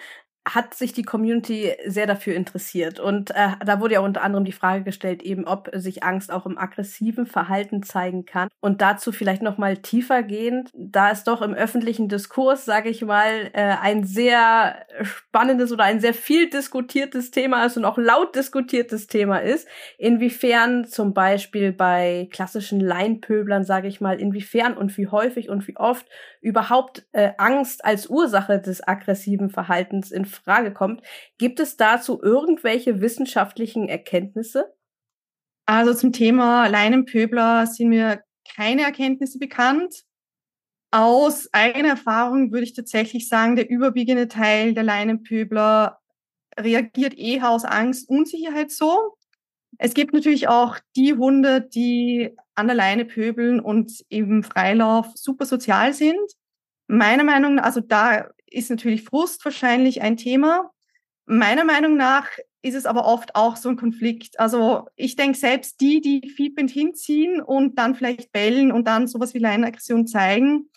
hat sich die Community sehr dafür interessiert. Und äh, da wurde ja unter anderem die Frage gestellt, eben ob sich Angst auch im aggressiven Verhalten zeigen kann. Und dazu vielleicht noch mal tiefer gehend, da es doch im öffentlichen Diskurs, sage ich mal, äh, ein sehr spannendes oder ein sehr viel diskutiertes Thema ist und auch laut diskutiertes Thema ist, inwiefern zum Beispiel bei klassischen Leinpöblern, sage ich mal, inwiefern und wie häufig und wie oft überhaupt äh, Angst als Ursache des aggressiven Verhaltens in Frage kommt. Gibt es dazu irgendwelche wissenschaftlichen Erkenntnisse? Also zum Thema Leinenpöbler sind mir keine Erkenntnisse bekannt. Aus eigener Erfahrung würde ich tatsächlich sagen, der überwiegende Teil der Leinenpöbler reagiert eher aus Angst, Unsicherheit so. Es gibt natürlich auch die Hunde, die an der Leine pöbeln und im Freilauf super sozial sind. Meiner Meinung nach, also da ist natürlich Frust wahrscheinlich ein Thema. Meiner Meinung nach ist es aber oft auch so ein Konflikt. Also ich denke, selbst die, die fiebend hinziehen und dann vielleicht bellen und dann sowas wie Leinenaggression zeigen,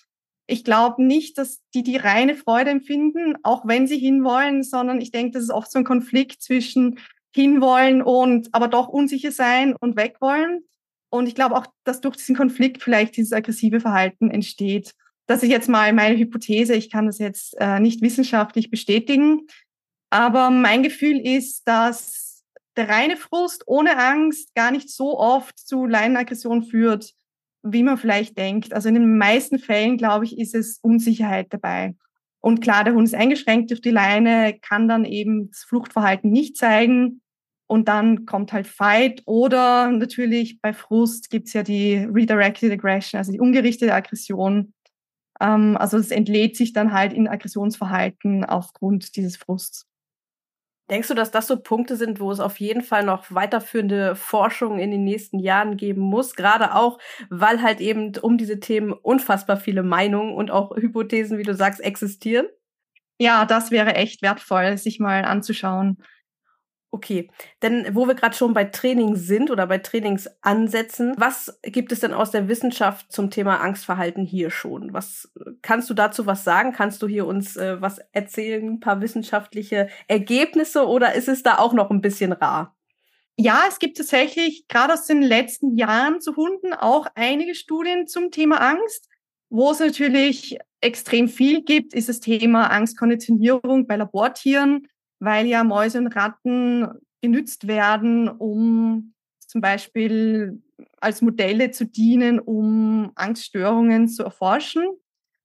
ich glaube nicht, dass die die reine Freude empfinden, auch wenn sie hinwollen, sondern ich denke, das ist oft so ein Konflikt zwischen hinwollen und aber doch unsicher sein und wegwollen. Und ich glaube auch, dass durch diesen Konflikt vielleicht dieses aggressive Verhalten entsteht das ist jetzt mal meine Hypothese. Ich kann das jetzt äh, nicht wissenschaftlich bestätigen. Aber mein Gefühl ist, dass der reine Frust ohne Angst gar nicht so oft zu Leinenaggression führt, wie man vielleicht denkt. Also in den meisten Fällen, glaube ich, ist es Unsicherheit dabei. Und klar, der Hund ist eingeschränkt durch die Leine, kann dann eben das Fluchtverhalten nicht zeigen. Und dann kommt halt Fight. Oder natürlich bei Frust gibt's ja die Redirected Aggression, also die ungerichtete Aggression. Ähm, also es entlädt sich dann halt in Aggressionsverhalten aufgrund dieses Frusts. Denkst du, dass das so Punkte sind, wo es auf jeden Fall noch weiterführende Forschung in den nächsten Jahren geben muss? Gerade auch, weil halt eben um diese Themen unfassbar viele Meinungen und auch Hypothesen, wie du sagst, existieren? Ja, das wäre echt wertvoll, sich mal anzuschauen. Okay, denn wo wir gerade schon bei Training sind oder bei Trainingsansätzen, was gibt es denn aus der Wissenschaft zum Thema Angstverhalten hier schon? Was kannst du dazu was sagen? Kannst du hier uns äh, was erzählen, ein paar wissenschaftliche Ergebnisse oder ist es da auch noch ein bisschen rar? Ja, es gibt tatsächlich gerade aus den letzten Jahren zu Hunden auch einige Studien zum Thema Angst. Wo es natürlich extrem viel gibt, ist das Thema Angstkonditionierung bei Labortieren weil ja Mäuse und Ratten genützt werden, um zum Beispiel als Modelle zu dienen, um Angststörungen zu erforschen.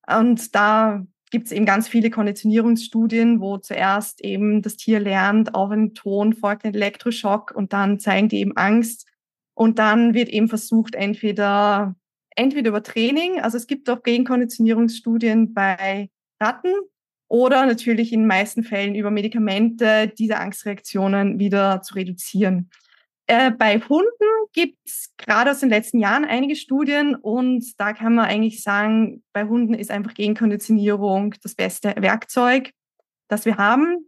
Und da gibt es eben ganz viele Konditionierungsstudien, wo zuerst eben das Tier lernt, auf einen Ton folgt ein Elektroschock und dann zeigen die eben Angst. Und dann wird eben versucht, entweder, entweder über Training, also es gibt auch Gegenkonditionierungsstudien bei Ratten, oder natürlich in den meisten Fällen über Medikamente diese Angstreaktionen wieder zu reduzieren. Äh, bei Hunden gibt es gerade aus den letzten Jahren einige Studien und da kann man eigentlich sagen, bei Hunden ist einfach Genkonditionierung das beste Werkzeug, das wir haben.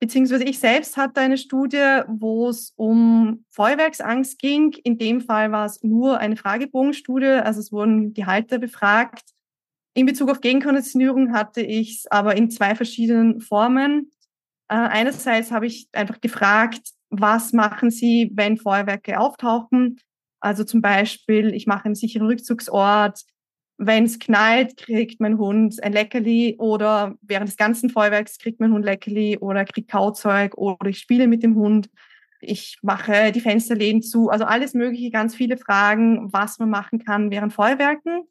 Beziehungsweise ich selbst hatte eine Studie, wo es um Feuerwerksangst ging. In dem Fall war es nur eine Fragebogenstudie, also es wurden die Halter befragt. In Bezug auf Genkonditionierung hatte ich es aber in zwei verschiedenen Formen. Äh, einerseits habe ich einfach gefragt, was machen Sie, wenn Feuerwerke auftauchen? Also zum Beispiel, ich mache einen sicheren Rückzugsort. Wenn es knallt, kriegt mein Hund ein Leckerli oder während des ganzen Feuerwerks kriegt mein Hund Leckerli oder kriegt Kauzeug oder ich spiele mit dem Hund. Ich mache die Fensterläden zu. Also alles Mögliche, ganz viele Fragen, was man machen kann während Feuerwerken.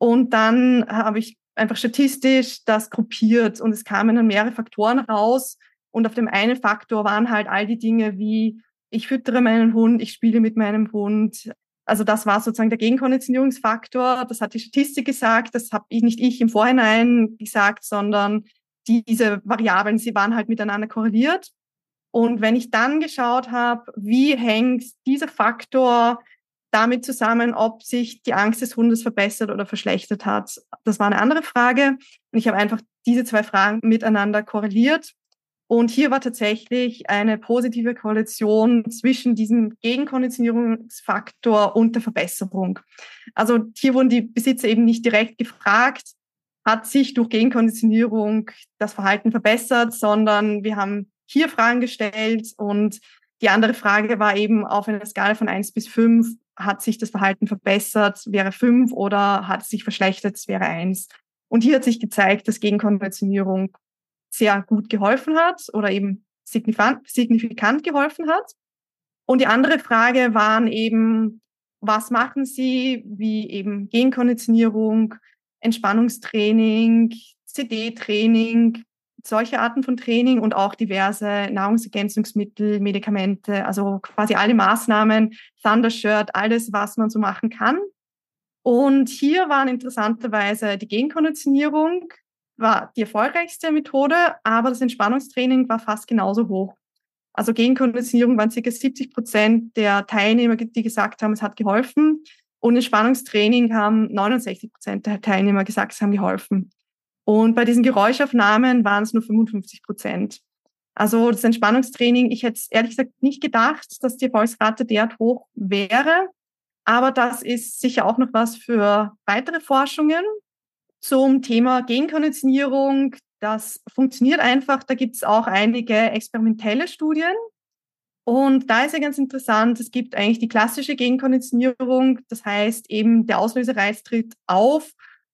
Und dann habe ich einfach statistisch das gruppiert und es kamen dann mehrere Faktoren raus, und auf dem einen Faktor waren halt all die Dinge wie, ich füttere meinen Hund, ich spiele mit meinem Hund. Also das war sozusagen der Gegenkonditionierungsfaktor. Das hat die Statistik gesagt. Das habe ich nicht ich im Vorhinein gesagt, sondern diese Variablen, sie waren halt miteinander korreliert. Und wenn ich dann geschaut habe, wie hängt dieser Faktor damit zusammen, ob sich die Angst des Hundes verbessert oder verschlechtert hat, das war eine andere Frage. Und ich habe einfach diese zwei Fragen miteinander korreliert und hier war tatsächlich eine positive Korrelation zwischen diesem Gegenkonditionierungsfaktor und der Verbesserung. Also hier wurden die Besitzer eben nicht direkt gefragt, hat sich durch Gegenkonditionierung das Verhalten verbessert, sondern wir haben hier Fragen gestellt und die andere Frage war eben auf einer Skala von eins bis fünf hat sich das Verhalten verbessert, wäre fünf oder hat es sich verschlechtert, wäre eins. Und hier hat sich gezeigt, dass Gegenkonditionierung sehr gut geholfen hat oder eben signifikant, signifikant geholfen hat. Und die andere Frage waren eben, was machen Sie, wie eben Genkonditionierung, Entspannungstraining, CD-Training, solche Arten von Training und auch diverse Nahrungsergänzungsmittel, Medikamente, also quasi alle Maßnahmen, Thundershirt, alles, was man so machen kann. Und hier waren interessanterweise die Genkonditionierung, war die erfolgreichste Methode, aber das Entspannungstraining war fast genauso hoch. Also Gegenkonditionierung waren circa 70 Prozent der Teilnehmer, die gesagt haben, es hat geholfen. Und Entspannungstraining haben 69 Prozent der Teilnehmer gesagt, es haben geholfen. Und bei diesen Geräuschaufnahmen waren es nur 55 Prozent. Also das Entspannungstraining, ich hätte ehrlich gesagt nicht gedacht, dass die Erfolgsrate derart hoch wäre. Aber das ist sicher auch noch was für weitere Forschungen zum Thema Genkonditionierung. Das funktioniert einfach. Da gibt es auch einige experimentelle Studien. Und da ist ja ganz interessant, es gibt eigentlich die klassische Genkonditionierung. Das heißt eben, der Auslösereiz tritt auf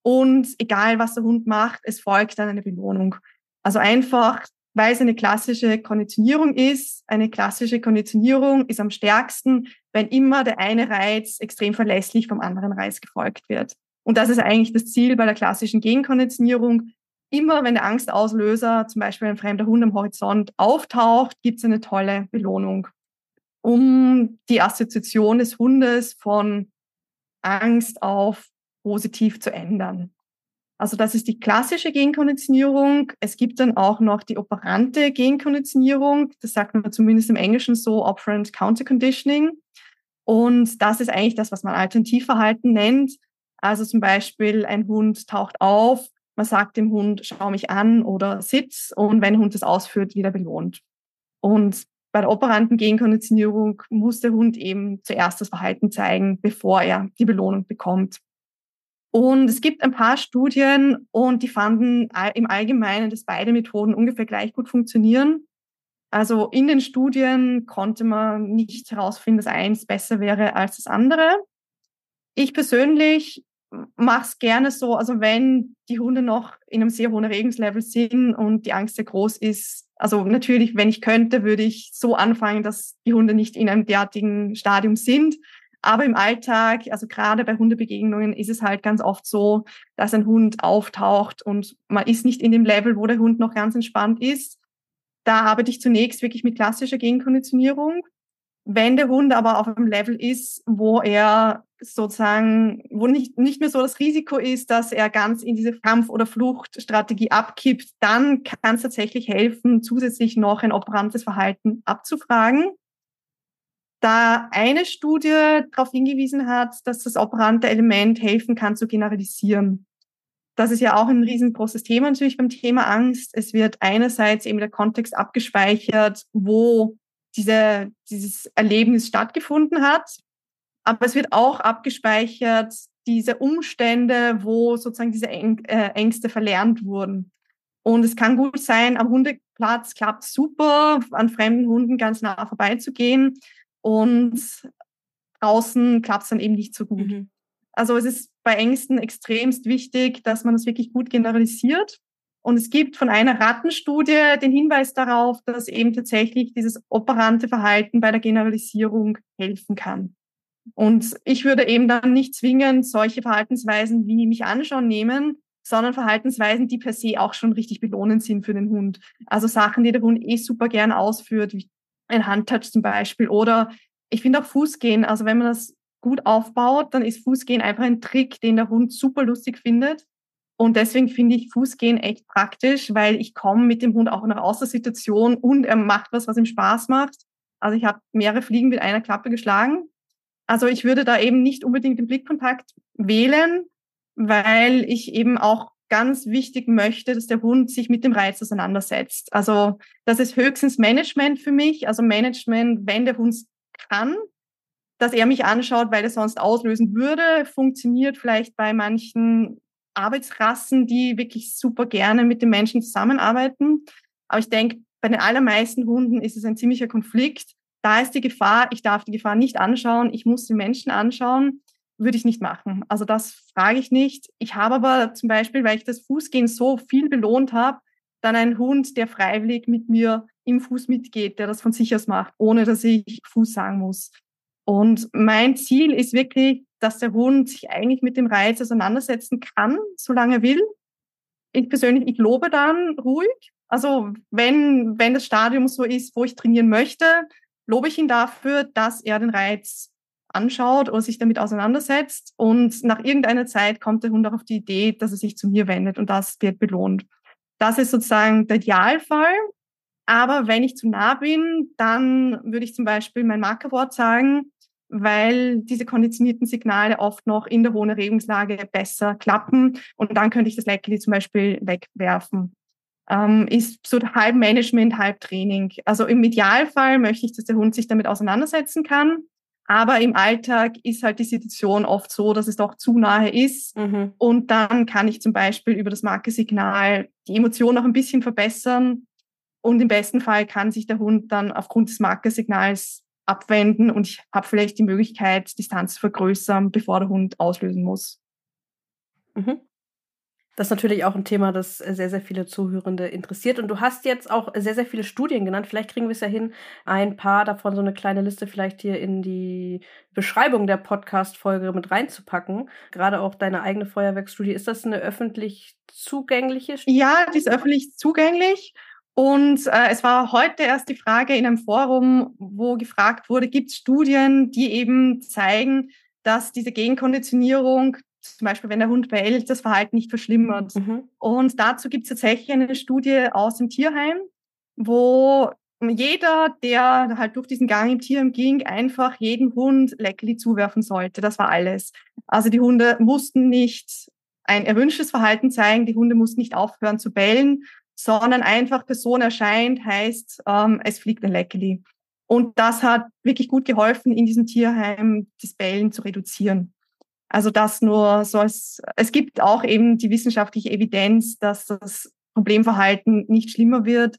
und egal was der Hund macht, es folgt dann eine Belohnung. Also einfach, weil es eine klassische Konditionierung ist. Eine klassische Konditionierung ist am stärksten, wenn immer der eine Reiz extrem verlässlich vom anderen Reiz gefolgt wird. Und das ist eigentlich das Ziel bei der klassischen Genkonditionierung. Immer wenn der Angstauslöser, zum Beispiel ein fremder Hund am Horizont, auftaucht, gibt es eine tolle Belohnung, um die Assoziation des Hundes von Angst auf positiv zu ändern. Also das ist die klassische Genkonditionierung. Es gibt dann auch noch die operante Genkonditionierung. Das sagt man zumindest im Englischen so, Operant Counter Conditioning. Und das ist eigentlich das, was man Alternativverhalten nennt. Also zum Beispiel ein Hund taucht auf, man sagt dem Hund, schau mich an oder sitz und wenn der Hund das ausführt, wieder belohnt. Und bei der operanten Genkonditionierung muss der Hund eben zuerst das Verhalten zeigen, bevor er die Belohnung bekommt. Und es gibt ein paar Studien und die fanden im Allgemeinen, dass beide Methoden ungefähr gleich gut funktionieren. Also in den Studien konnte man nicht herausfinden, dass eins besser wäre als das andere. Ich persönlich mache es gerne so, also wenn die Hunde noch in einem sehr hohen Erregungslevel sind und die Angst sehr groß ist, also natürlich, wenn ich könnte, würde ich so anfangen, dass die Hunde nicht in einem derartigen Stadium sind. Aber im Alltag, also gerade bei Hundebegegnungen, ist es halt ganz oft so, dass ein Hund auftaucht und man ist nicht in dem Level, wo der Hund noch ganz entspannt ist. Da arbeite ich zunächst wirklich mit klassischer Gegenkonditionierung. Wenn der Hund aber auf einem Level ist, wo er sozusagen, wo nicht, nicht mehr so das Risiko ist, dass er ganz in diese Kampf- oder Fluchtstrategie abkippt, dann kann es tatsächlich helfen, zusätzlich noch ein operantes Verhalten abzufragen. Da eine Studie darauf hingewiesen hat, dass das operante Element helfen kann zu generalisieren. Das ist ja auch ein riesengroßes Thema natürlich beim Thema Angst. Es wird einerseits eben der Kontext abgespeichert, wo diese, dieses Erlebnis stattgefunden hat. Aber es wird auch abgespeichert, diese Umstände, wo sozusagen diese äh, Ängste verlernt wurden. Und es kann gut sein, am Hundeplatz klappt super, an fremden Hunden ganz nah vorbeizugehen. Und draußen klappt es dann eben nicht so gut. Mhm. Also es ist bei Ängsten extremst wichtig, dass man das wirklich gut generalisiert. Und es gibt von einer Rattenstudie den Hinweis darauf, dass eben tatsächlich dieses operante Verhalten bei der Generalisierung helfen kann. Und ich würde eben dann nicht zwingend solche Verhaltensweisen wie mich anschauen nehmen, sondern Verhaltensweisen, die per se auch schon richtig belohnend sind für den Hund. Also Sachen, die der Hund eh super gern ausführt, wie ein Handtouch zum Beispiel. Oder ich finde auch Fußgehen. Also wenn man das gut aufbaut, dann ist Fußgehen einfach ein Trick, den der Hund super lustig findet. Und deswegen finde ich Fußgehen echt praktisch, weil ich komme mit dem Hund auch in eine Außersituation und er macht was, was ihm Spaß macht. Also ich habe mehrere Fliegen mit einer Klappe geschlagen. Also ich würde da eben nicht unbedingt den Blickkontakt wählen, weil ich eben auch ganz wichtig möchte, dass der Hund sich mit dem Reiz auseinandersetzt. Also das ist höchstens Management für mich, also Management, wenn der Hund kann, dass er mich anschaut, weil er sonst auslösen würde, funktioniert vielleicht bei manchen Arbeitsrassen, die wirklich super gerne mit den Menschen zusammenarbeiten. Aber ich denke, bei den allermeisten Hunden ist es ein ziemlicher Konflikt. Da ist die Gefahr, ich darf die Gefahr nicht anschauen, ich muss den Menschen anschauen würde ich nicht machen. Also das frage ich nicht. Ich habe aber zum Beispiel, weil ich das Fußgehen so viel belohnt habe, dann einen Hund, der freiwillig mit mir im Fuß mitgeht, der das von sich aus macht, ohne dass ich Fuß sagen muss. Und mein Ziel ist wirklich, dass der Hund sich eigentlich mit dem Reiz auseinandersetzen kann, solange er will. Ich persönlich, ich lobe dann ruhig. Also wenn, wenn das Stadium so ist, wo ich trainieren möchte, lobe ich ihn dafür, dass er den Reiz anschaut oder sich damit auseinandersetzt. Und nach irgendeiner Zeit kommt der Hund auch auf die Idee, dass er sich zu mir wendet und das wird belohnt. Das ist sozusagen der Idealfall. Aber wenn ich zu nah bin, dann würde ich zum Beispiel mein Markerwort sagen, weil diese konditionierten Signale oft noch in der hohen Erregungslage besser klappen. Und dann könnte ich das Leckerli zum Beispiel wegwerfen. Ähm, ist so halb Management, halb Training. Also im Idealfall möchte ich, dass der Hund sich damit auseinandersetzen kann. Aber im Alltag ist halt die Situation oft so, dass es doch zu nahe ist. Mhm. Und dann kann ich zum Beispiel über das Markesignal die Emotion noch ein bisschen verbessern. Und im besten Fall kann sich der Hund dann aufgrund des Markesignals abwenden und ich habe vielleicht die Möglichkeit, Distanz zu vergrößern, bevor der Hund auslösen muss. Mhm. Das ist natürlich auch ein Thema, das sehr, sehr viele Zuhörende interessiert. Und du hast jetzt auch sehr, sehr viele Studien genannt. Vielleicht kriegen wir es ja hin, ein paar davon, so eine kleine Liste vielleicht hier in die Beschreibung der Podcast-Folge mit reinzupacken. Gerade auch deine eigene Feuerwerksstudie. Ist das eine öffentlich zugängliche Studie? Ja, die ist öffentlich zugänglich. Und äh, es war heute erst die Frage in einem Forum, wo gefragt wurde, gibt es Studien, die eben zeigen, dass diese Genkonditionierung zum Beispiel, wenn der Hund bellt, das Verhalten nicht verschlimmert. Mhm. Und dazu gibt es tatsächlich eine Studie aus dem Tierheim, wo jeder, der halt durch diesen Gang im Tierheim ging, einfach jedem Hund Leckerli zuwerfen sollte. Das war alles. Also die Hunde mussten nicht ein erwünschtes Verhalten zeigen, die Hunde mussten nicht aufhören zu bellen, sondern einfach Person erscheint, heißt, ähm, es fliegt ein Leckerli. Und das hat wirklich gut geholfen, in diesem Tierheim das Bellen zu reduzieren. Also das nur so als, es gibt auch eben die wissenschaftliche Evidenz, dass das Problemverhalten nicht schlimmer wird,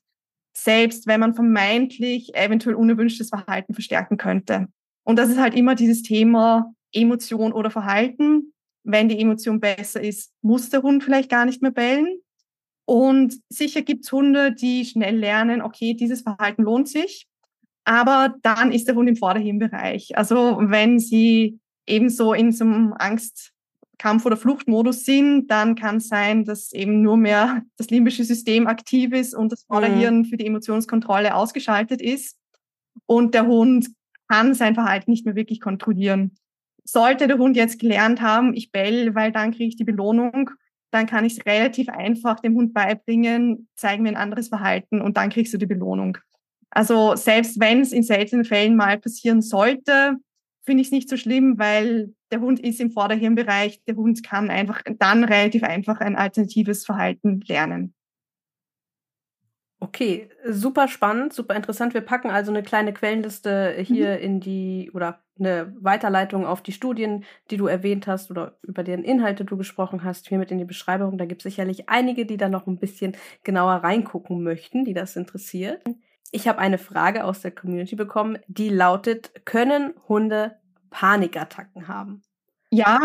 selbst wenn man vermeintlich eventuell unerwünschtes Verhalten verstärken könnte. Und das ist halt immer dieses Thema Emotion oder Verhalten. Wenn die Emotion besser ist, muss der Hund vielleicht gar nicht mehr bellen. Und sicher gibt's Hunde, die schnell lernen, okay, dieses Verhalten lohnt sich. Aber dann ist der Hund im Vorderhirnbereich. Also wenn sie ebenso in so einem Angstkampf- oder Fluchtmodus sind, dann kann es sein, dass eben nur mehr das limbische System aktiv ist und das Vorderhirn mhm. für die Emotionskontrolle ausgeschaltet ist. Und der Hund kann sein Verhalten nicht mehr wirklich kontrollieren. Sollte der Hund jetzt gelernt haben, ich bell, weil dann kriege ich die Belohnung, dann kann ich es relativ einfach dem Hund beibringen, zeigen mir ein anderes Verhalten und dann kriegst du die Belohnung. Also selbst wenn es in seltenen Fällen mal passieren sollte, finde ich es nicht so schlimm, weil der Hund ist im Vorderhirnbereich. Der Hund kann einfach dann relativ einfach ein alternatives Verhalten lernen. Okay, super spannend, super interessant. Wir packen also eine kleine Quellenliste hier mhm. in die oder eine Weiterleitung auf die Studien, die du erwähnt hast oder über deren Inhalte du gesprochen hast, hier mit in die Beschreibung. Da gibt es sicherlich einige, die da noch ein bisschen genauer reingucken möchten, die das interessiert. Ich habe eine Frage aus der Community bekommen, die lautet, können Hunde Panikattacken haben? Ja.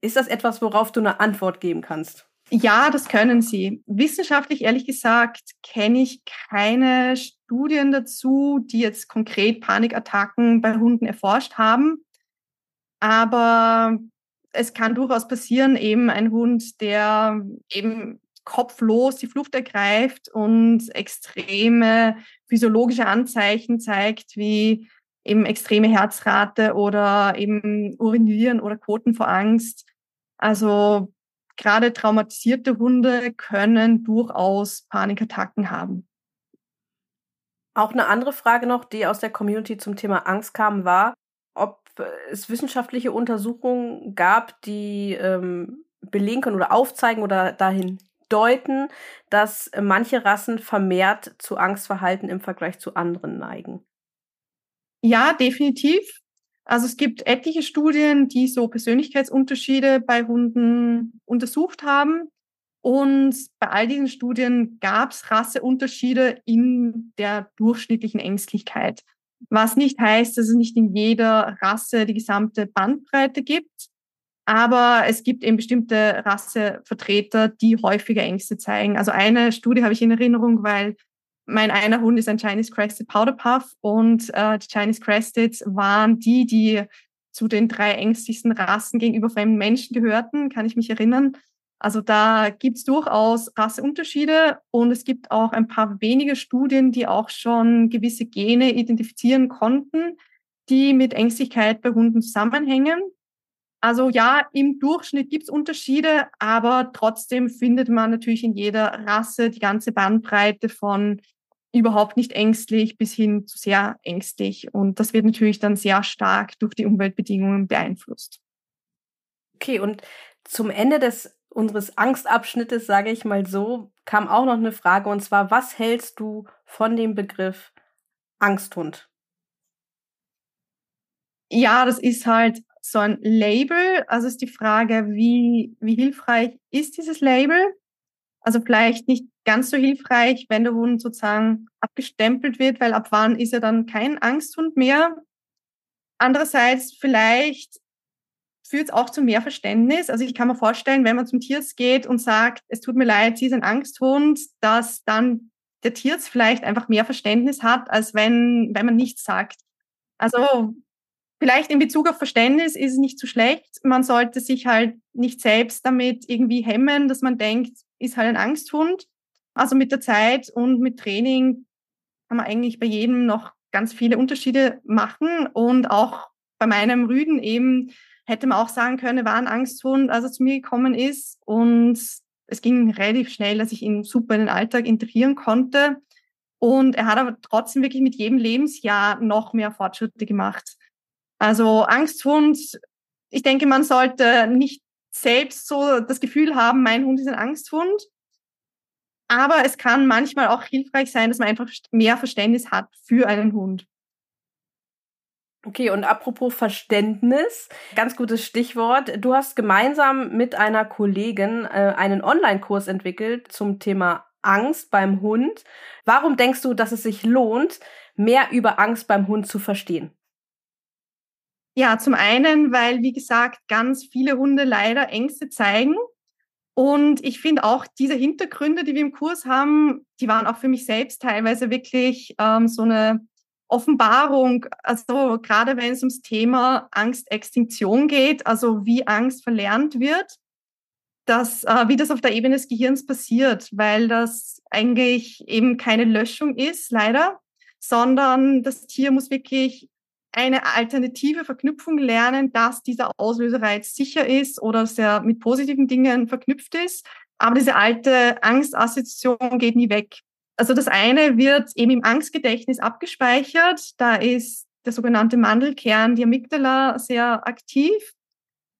Ist das etwas, worauf du eine Antwort geben kannst? Ja, das können sie. Wissenschaftlich, ehrlich gesagt, kenne ich keine Studien dazu, die jetzt konkret Panikattacken bei Hunden erforscht haben. Aber es kann durchaus passieren, eben ein Hund, der eben kopflos die Flucht ergreift und extreme physiologische Anzeichen zeigt, wie eben extreme Herzrate oder eben Urinieren oder Koten vor Angst. Also gerade traumatisierte Hunde können durchaus Panikattacken haben. Auch eine andere Frage noch, die aus der Community zum Thema Angst kam, war, ob es wissenschaftliche Untersuchungen gab, die ähm, belegen können oder aufzeigen oder dahin deuten, dass manche Rassen vermehrt zu Angstverhalten im Vergleich zu anderen neigen. Ja, definitiv. Also es gibt etliche Studien, die so Persönlichkeitsunterschiede bei Hunden untersucht haben. Und bei all diesen Studien gab es Rasseunterschiede in der durchschnittlichen Ängstlichkeit. Was nicht heißt, dass es nicht in jeder Rasse die gesamte Bandbreite gibt. Aber es gibt eben bestimmte Rassevertreter, die häufiger Ängste zeigen. Also eine Studie habe ich in Erinnerung, weil mein einer Hund ist ein Chinese Crested Powder Puff und äh, die Chinese Crested waren die, die zu den drei ängstlichsten Rassen gegenüber fremden Menschen gehörten, kann ich mich erinnern. Also da gibt's durchaus Rasseunterschiede und es gibt auch ein paar wenige Studien, die auch schon gewisse Gene identifizieren konnten, die mit Ängstlichkeit bei Hunden zusammenhängen. Also ja, im Durchschnitt gibt's Unterschiede, aber trotzdem findet man natürlich in jeder Rasse die ganze Bandbreite von überhaupt nicht ängstlich bis hin zu sehr ängstlich. Und das wird natürlich dann sehr stark durch die Umweltbedingungen beeinflusst. Okay, und zum Ende des unseres Angstabschnittes, sage ich mal so, kam auch noch eine Frage und zwar, was hältst du von dem Begriff Angsthund? Ja, das ist halt so ein Label. Also ist die Frage, wie, wie hilfreich ist dieses Label? Also vielleicht nicht ganz so hilfreich, wenn der Hund sozusagen abgestempelt wird, weil ab wann ist er dann kein Angsthund mehr? Andererseits vielleicht führt es auch zu mehr Verständnis. Also ich kann mir vorstellen, wenn man zum Tierarzt geht und sagt, es tut mir leid, sie ist ein Angsthund, dass dann der Tierarzt vielleicht einfach mehr Verständnis hat, als wenn, wenn man nichts sagt. Also Vielleicht in Bezug auf Verständnis ist es nicht so schlecht. Man sollte sich halt nicht selbst damit irgendwie hemmen, dass man denkt, ist halt ein Angsthund. Also mit der Zeit und mit Training kann man eigentlich bei jedem noch ganz viele Unterschiede machen. Und auch bei meinem Rüden eben hätte man auch sagen können, war ein Angsthund, als er zu mir gekommen ist. Und es ging relativ schnell, dass ich ihn super in den Alltag integrieren konnte. Und er hat aber trotzdem wirklich mit jedem Lebensjahr noch mehr Fortschritte gemacht. Also Angsthund, ich denke, man sollte nicht selbst so das Gefühl haben, mein Hund ist ein Angsthund. Aber es kann manchmal auch hilfreich sein, dass man einfach mehr Verständnis hat für einen Hund. Okay, und apropos Verständnis, ganz gutes Stichwort. Du hast gemeinsam mit einer Kollegin äh, einen Online-Kurs entwickelt zum Thema Angst beim Hund. Warum denkst du, dass es sich lohnt, mehr über Angst beim Hund zu verstehen? Ja, zum einen, weil, wie gesagt, ganz viele Hunde leider Ängste zeigen. Und ich finde auch diese Hintergründe, die wir im Kurs haben, die waren auch für mich selbst teilweise wirklich ähm, so eine Offenbarung. Also gerade wenn es ums Thema Angstextinktion geht, also wie Angst verlernt wird, dass, äh, wie das auf der Ebene des Gehirns passiert, weil das eigentlich eben keine Löschung ist, leider, sondern das Tier muss wirklich eine alternative Verknüpfung lernen, dass dieser Auslösereiz sicher ist oder er mit positiven Dingen verknüpft ist. Aber diese alte Angstassoziation geht nie weg. Also das eine wird eben im Angstgedächtnis abgespeichert. Da ist der sogenannte Mandelkern, die Amygdala, sehr aktiv.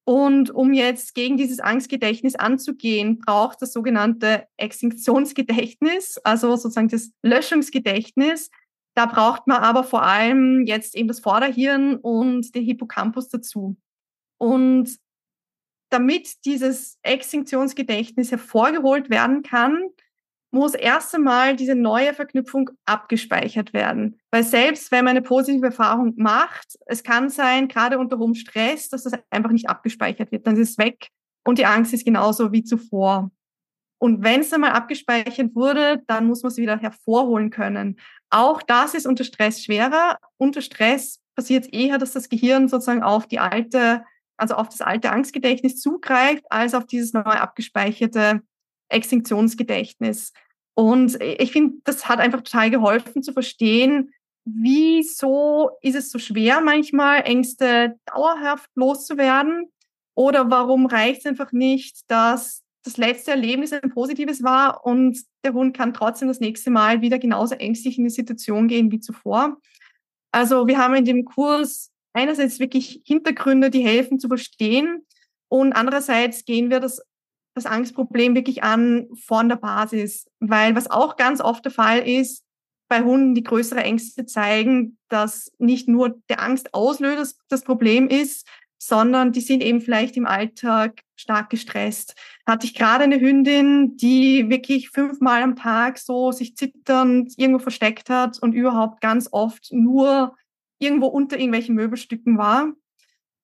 Und um jetzt gegen dieses Angstgedächtnis anzugehen, braucht das sogenannte Extinktionsgedächtnis, also sozusagen das Löschungsgedächtnis. Da braucht man aber vor allem jetzt eben das Vorderhirn und den Hippocampus dazu. Und damit dieses Extinktionsgedächtnis hervorgeholt werden kann, muss erst einmal diese neue Verknüpfung abgespeichert werden. Weil selbst wenn man eine positive Erfahrung macht, es kann sein, gerade unter hohem Stress, dass das einfach nicht abgespeichert wird. Dann ist es weg und die Angst ist genauso wie zuvor. Und wenn es einmal abgespeichert wurde, dann muss man es wieder hervorholen können. Auch das ist unter Stress schwerer. Unter Stress passiert es eher, dass das Gehirn sozusagen auf die alte, also auf das alte Angstgedächtnis zugreift, als auf dieses neu abgespeicherte Extinktionsgedächtnis. Und ich finde, das hat einfach total geholfen zu verstehen, wieso ist es so schwer, manchmal Ängste dauerhaft loszuwerden? Oder warum reicht es einfach nicht, dass das letzte Erlebnis ein positives war und der Hund kann trotzdem das nächste Mal wieder genauso ängstlich in die Situation gehen wie zuvor? Also wir haben in dem Kurs einerseits wirklich Hintergründe, die helfen zu verstehen und andererseits gehen wir das das Angstproblem wirklich an von der Basis. Weil was auch ganz oft der Fall ist, bei Hunden, die größere Ängste zeigen, dass nicht nur der Angstauslöser das Problem ist, sondern die sind eben vielleicht im Alltag stark gestresst. Hatte ich gerade eine Hündin, die wirklich fünfmal am Tag so sich zitternd irgendwo versteckt hat und überhaupt ganz oft nur irgendwo unter irgendwelchen Möbelstücken war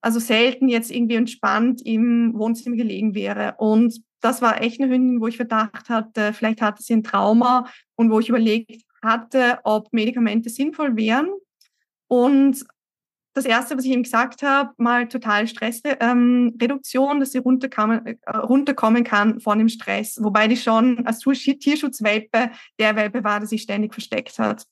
also selten jetzt irgendwie entspannt im Wohnzimmer gelegen wäre. Und das war echt eine Hündin, wo ich Verdacht hatte, vielleicht hatte sie ein Trauma und wo ich überlegt hatte, ob Medikamente sinnvoll wären. Und das Erste, was ich ihm gesagt habe, mal total Stressreduktion, ähm, dass sie runterkommen, äh, runterkommen kann von dem Stress. Wobei die schon als Tierschutzwelpe der Welpe war, der sich ständig versteckt hat.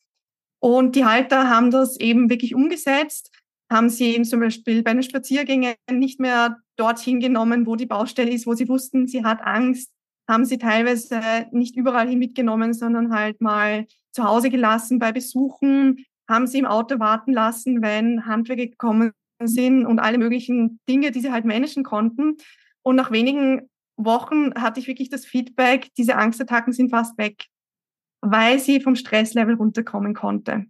Und die Halter haben das eben wirklich umgesetzt haben sie eben zum Beispiel bei den Spaziergängen nicht mehr dorthin genommen, wo die Baustelle ist, wo sie wussten, sie hat Angst, haben sie teilweise nicht überall hin mitgenommen, sondern halt mal zu Hause gelassen bei Besuchen, haben sie im Auto warten lassen, wenn Handwerker gekommen sind und alle möglichen Dinge, die sie halt managen konnten. Und nach wenigen Wochen hatte ich wirklich das Feedback, diese Angstattacken sind fast weg, weil sie vom Stresslevel runterkommen konnte.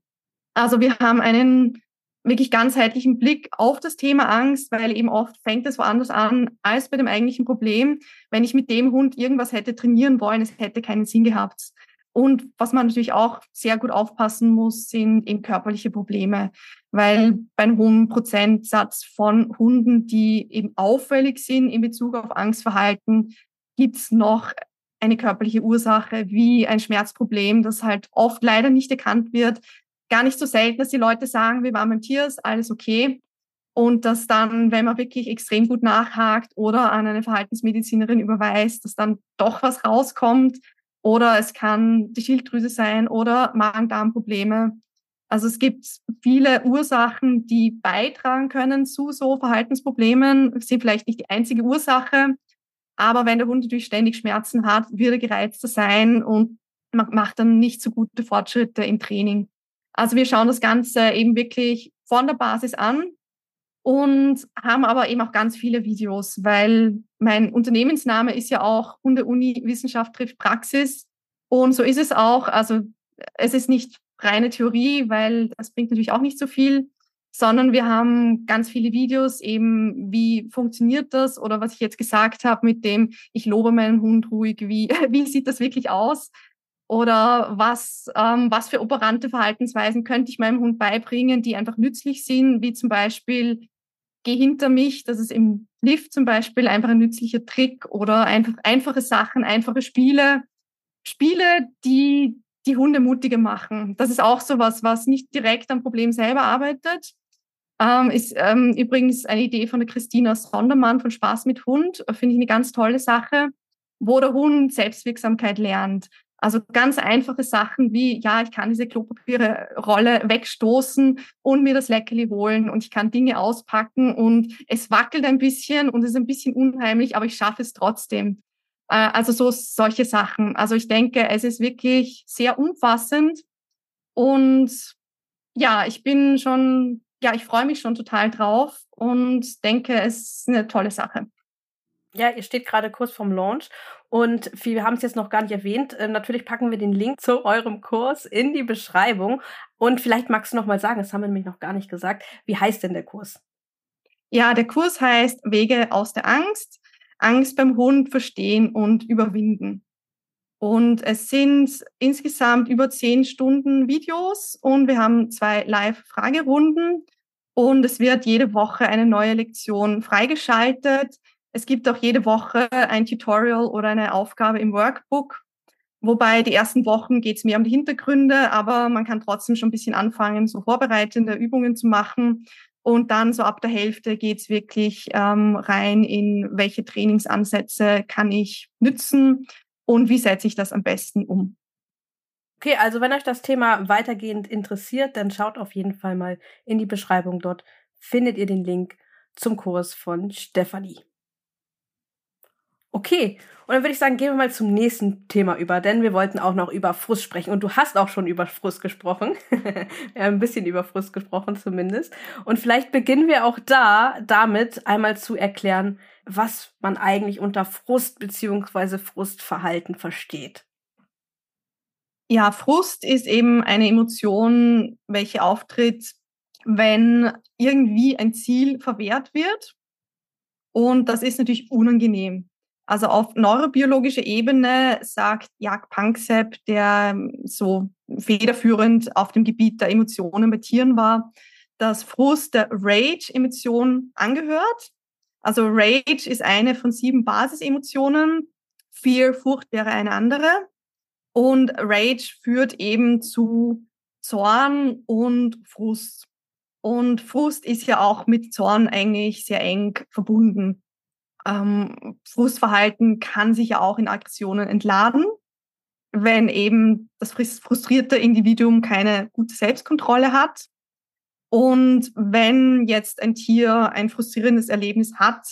Also wir haben einen wirklich ganzheitlichen Blick auf das Thema Angst, weil eben oft fängt es woanders an als bei dem eigentlichen Problem. Wenn ich mit dem Hund irgendwas hätte trainieren wollen, es hätte keinen Sinn gehabt. Und was man natürlich auch sehr gut aufpassen muss, sind eben körperliche Probleme, weil bei einem hohen Prozentsatz von Hunden, die eben auffällig sind in Bezug auf Angstverhalten, gibt es noch eine körperliche Ursache wie ein Schmerzproblem, das halt oft leider nicht erkannt wird, gar nicht so selten, dass die Leute sagen, wir waren beim Tierarzt, alles okay. Und dass dann, wenn man wirklich extrem gut nachhakt oder an eine Verhaltensmedizinerin überweist, dass dann doch was rauskommt. Oder es kann die Schilddrüse sein oder Magen-Darm-Probleme. Also es gibt viele Ursachen, die beitragen können zu so Verhaltensproblemen. Sind vielleicht nicht die einzige Ursache, aber wenn der Hund natürlich ständig Schmerzen hat, wird er gereizter sein und macht dann nicht so gute Fortschritte im Training. Also wir schauen das Ganze eben wirklich von der Basis an und haben aber eben auch ganz viele Videos, weil mein Unternehmensname ist ja auch Hunde-Uni Wissenschaft trifft Praxis. Und so ist es auch. Also es ist nicht reine Theorie, weil das bringt natürlich auch nicht so viel, sondern wir haben ganz viele Videos eben, wie funktioniert das oder was ich jetzt gesagt habe mit dem, ich lobe meinen Hund ruhig, wie, wie sieht das wirklich aus? Oder was, ähm, was für operante Verhaltensweisen könnte ich meinem Hund beibringen, die einfach nützlich sind, wie zum Beispiel, geh hinter mich, das ist im Lift zum Beispiel einfach ein nützlicher Trick oder einfach einfache Sachen, einfache Spiele. Spiele, die die Hunde mutiger machen. Das ist auch so was, was nicht direkt am Problem selber arbeitet. Ähm, ist ähm, übrigens eine Idee von der Christina Sondermann von Spaß mit Hund. Finde ich eine ganz tolle Sache, wo der Hund Selbstwirksamkeit lernt. Also ganz einfache Sachen wie, ja, ich kann diese Klopapierrolle wegstoßen und mir das Leckerli holen und ich kann Dinge auspacken und es wackelt ein bisschen und es ist ein bisschen unheimlich, aber ich schaffe es trotzdem. Äh, also so solche Sachen. Also ich denke, es ist wirklich sehr umfassend und ja, ich bin schon, ja, ich freue mich schon total drauf und denke, es ist eine tolle Sache. Ja, ihr steht gerade kurz vorm Launch und wir haben es jetzt noch gar nicht erwähnt. Ähm, natürlich packen wir den Link zu eurem Kurs in die Beschreibung. Und vielleicht magst du noch mal sagen, das haben wir nämlich noch gar nicht gesagt. Wie heißt denn der Kurs? Ja, der Kurs heißt Wege aus der Angst. Angst beim Hund verstehen und überwinden. Und es sind insgesamt über zehn Stunden Videos und wir haben zwei Live-Fragerunden und es wird jede Woche eine neue Lektion freigeschaltet. Es gibt auch jede Woche ein Tutorial oder eine Aufgabe im Workbook. Wobei die ersten Wochen geht es mehr um die Hintergründe, aber man kann trotzdem schon ein bisschen anfangen, so vorbereitende Übungen zu machen. Und dann so ab der Hälfte geht es wirklich ähm, rein in, welche Trainingsansätze kann ich nützen und wie setze ich das am besten um. Okay, also wenn euch das Thema weitergehend interessiert, dann schaut auf jeden Fall mal in die Beschreibung. Dort findet ihr den Link zum Kurs von Stefanie. Okay, und dann würde ich sagen, gehen wir mal zum nächsten Thema über, denn wir wollten auch noch über Frust sprechen. Und du hast auch schon über Frust gesprochen. wir haben ein bisschen über Frust gesprochen zumindest. Und vielleicht beginnen wir auch da damit einmal zu erklären, was man eigentlich unter Frust beziehungsweise Frustverhalten versteht. Ja, Frust ist eben eine Emotion, welche auftritt, wenn irgendwie ein Ziel verwehrt wird. Und das ist natürlich unangenehm. Also auf neurobiologischer Ebene sagt Jaak Panksepp, der ähm, so federführend auf dem Gebiet der Emotionen bei Tieren war, dass Frust der Rage-Emotion angehört. Also Rage ist eine von sieben Basisemotionen. Fear, Furcht wäre eine andere. Und Rage führt eben zu Zorn und Frust. Und Frust ist ja auch mit Zorn eigentlich sehr eng verbunden. Ähm, Frustverhalten kann sich ja auch in Aggressionen entladen, wenn eben das frustrierte Individuum keine gute Selbstkontrolle hat. Und wenn jetzt ein Tier ein frustrierendes Erlebnis hat,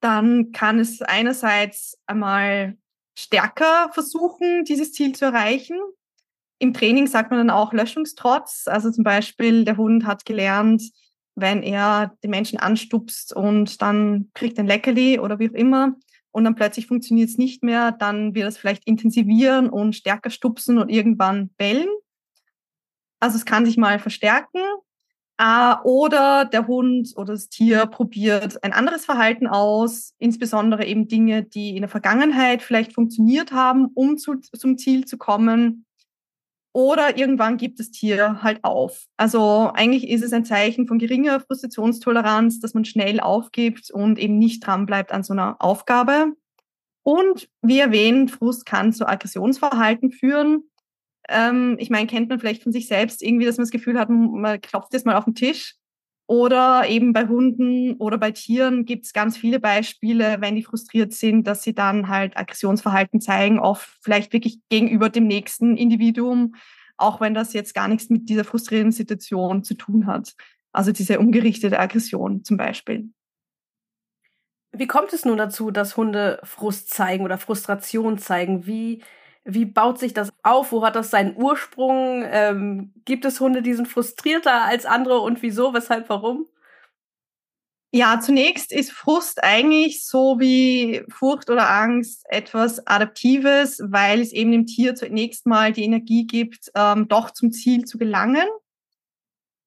dann kann es einerseits einmal stärker versuchen, dieses Ziel zu erreichen. Im Training sagt man dann auch Löschungstrotz. Also zum Beispiel, der Hund hat gelernt, wenn er den Menschen anstupst und dann kriegt ein Leckerli oder wie auch immer und dann plötzlich funktioniert es nicht mehr, dann wird es vielleicht intensivieren und stärker stupsen und irgendwann bellen. Also es kann sich mal verstärken. Äh, oder der Hund oder das Tier probiert ein anderes Verhalten aus, insbesondere eben Dinge, die in der Vergangenheit vielleicht funktioniert haben, um zu, zum Ziel zu kommen. Oder irgendwann gibt das Tier halt auf. Also eigentlich ist es ein Zeichen von geringer Frustrationstoleranz, dass man schnell aufgibt und eben nicht dran bleibt an so einer Aufgabe. Und wie erwähnt, Frust kann zu Aggressionsverhalten führen. Ähm, ich meine, kennt man vielleicht von sich selbst irgendwie, dass man das Gefühl hat, man klopft jetzt mal auf den Tisch oder eben bei Hunden oder bei Tieren gibt es ganz viele Beispiele, wenn die frustriert sind, dass sie dann halt Aggressionsverhalten zeigen, oft vielleicht wirklich gegenüber dem nächsten Individuum, auch wenn das jetzt gar nichts mit dieser frustrierenden Situation zu tun hat. Also diese umgerichtete Aggression zum Beispiel. Wie kommt es nun dazu, dass Hunde Frust zeigen oder Frustration zeigen? Wie wie baut sich das auf? Wo hat das seinen Ursprung? Ähm, gibt es Hunde, die sind frustrierter als andere und wieso, weshalb, warum? Ja, zunächst ist Frust eigentlich so wie Furcht oder Angst etwas Adaptives, weil es eben dem Tier zunächst mal die Energie gibt, ähm, doch zum Ziel zu gelangen.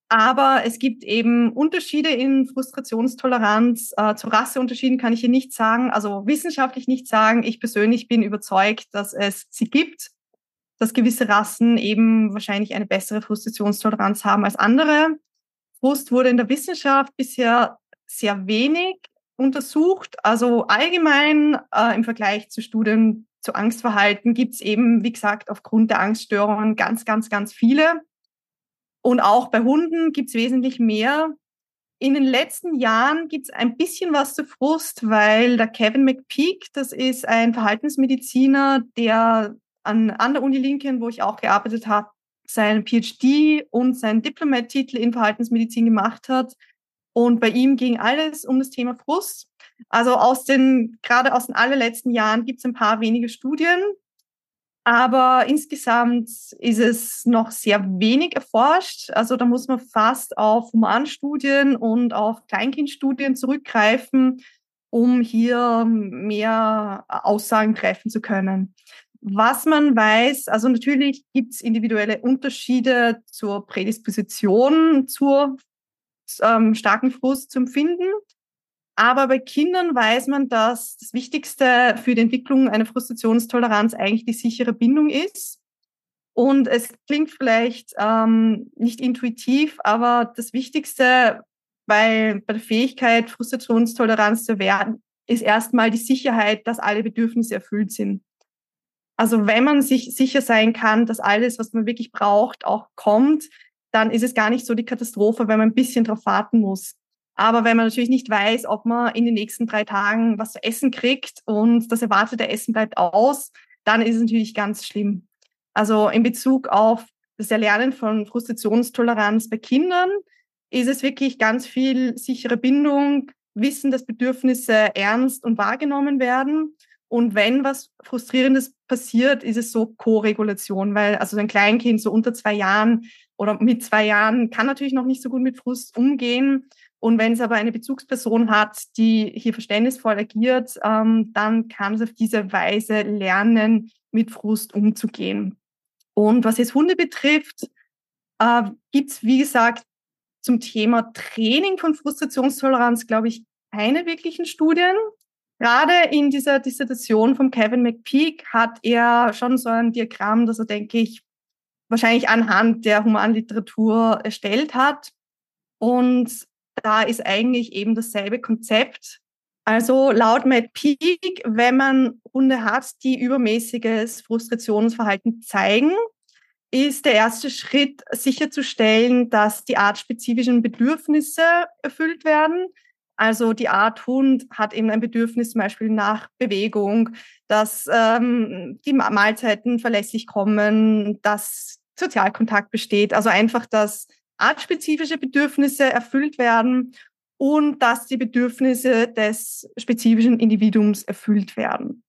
Aber es gibt eben Unterschiede in Frustrationstoleranz. Äh, zu Rasseunterschieden kann ich hier nicht sagen, also wissenschaftlich nicht sagen. Ich persönlich bin überzeugt, dass es sie gibt, dass gewisse Rassen eben wahrscheinlich eine bessere Frustrationstoleranz haben als andere. Frust wurde in der Wissenschaft bisher sehr wenig untersucht. Also allgemein äh, im Vergleich zu Studien zu Angstverhalten gibt es eben, wie gesagt, aufgrund der Angststörungen ganz, ganz, ganz viele. Und auch bei Hunden gibt es wesentlich mehr. In den letzten Jahren gibt es ein bisschen was zu Frust, weil der Kevin McPeak, das ist ein Verhaltensmediziner, der an, an der Uni Lincoln, wo ich auch gearbeitet habe, seinen PhD und seinen Diplomat-Titel in Verhaltensmedizin gemacht hat. Und bei ihm ging alles um das Thema Frust. Also aus den, gerade aus den allerletzten Jahren gibt es ein paar wenige Studien, aber insgesamt ist es noch sehr wenig erforscht. Also da muss man fast auf Humanstudien und auf Kleinkindstudien zurückgreifen, um hier mehr Aussagen treffen zu können. Was man weiß, also natürlich gibt es individuelle Unterschiede zur Prädisposition, zur ähm, starken Frust zu empfinden. Aber bei Kindern weiß man, dass das Wichtigste für die Entwicklung einer Frustrationstoleranz eigentlich die sichere Bindung ist. Und es klingt vielleicht ähm, nicht intuitiv, aber das Wichtigste bei, bei der Fähigkeit, Frustrationstoleranz zu werden, ist erstmal die Sicherheit, dass alle Bedürfnisse erfüllt sind. Also wenn man sich sicher sein kann, dass alles, was man wirklich braucht, auch kommt, dann ist es gar nicht so die Katastrophe, wenn man ein bisschen drauf warten muss. Aber wenn man natürlich nicht weiß, ob man in den nächsten drei Tagen was zu essen kriegt und das erwartete Essen bleibt aus, dann ist es natürlich ganz schlimm. Also in Bezug auf das Erlernen von Frustrationstoleranz bei Kindern ist es wirklich ganz viel sichere Bindung, Wissen, dass Bedürfnisse ernst und wahrgenommen werden und wenn was Frustrierendes passiert, ist es so Co-Regulation, weil also ein Kleinkind so unter zwei Jahren oder mit zwei Jahren kann natürlich noch nicht so gut mit Frust umgehen. Und wenn es aber eine Bezugsperson hat, die hier verständnisvoll agiert, ähm, dann kann es auf diese Weise lernen, mit Frust umzugehen. Und was jetzt Hunde betrifft, äh, gibt es, wie gesagt, zum Thema Training von Frustrationstoleranz, glaube ich, keine wirklichen Studien. Gerade in dieser Dissertation von Kevin McPeak hat er schon so ein Diagramm, das er, denke ich, wahrscheinlich anhand der Humanliteratur erstellt hat. Und da ist eigentlich eben dasselbe Konzept. Also laut McPeak, wenn man Hunde hat, die übermäßiges Frustrationsverhalten zeigen, ist der erste Schritt sicherzustellen, dass die artspezifischen Bedürfnisse erfüllt werden. Also die Art Hund hat eben ein Bedürfnis zum Beispiel nach Bewegung, dass ähm, die Mahlzeiten verlässlich kommen, dass Sozialkontakt besteht. Also einfach, dass artspezifische Bedürfnisse erfüllt werden und dass die Bedürfnisse des spezifischen Individuums erfüllt werden.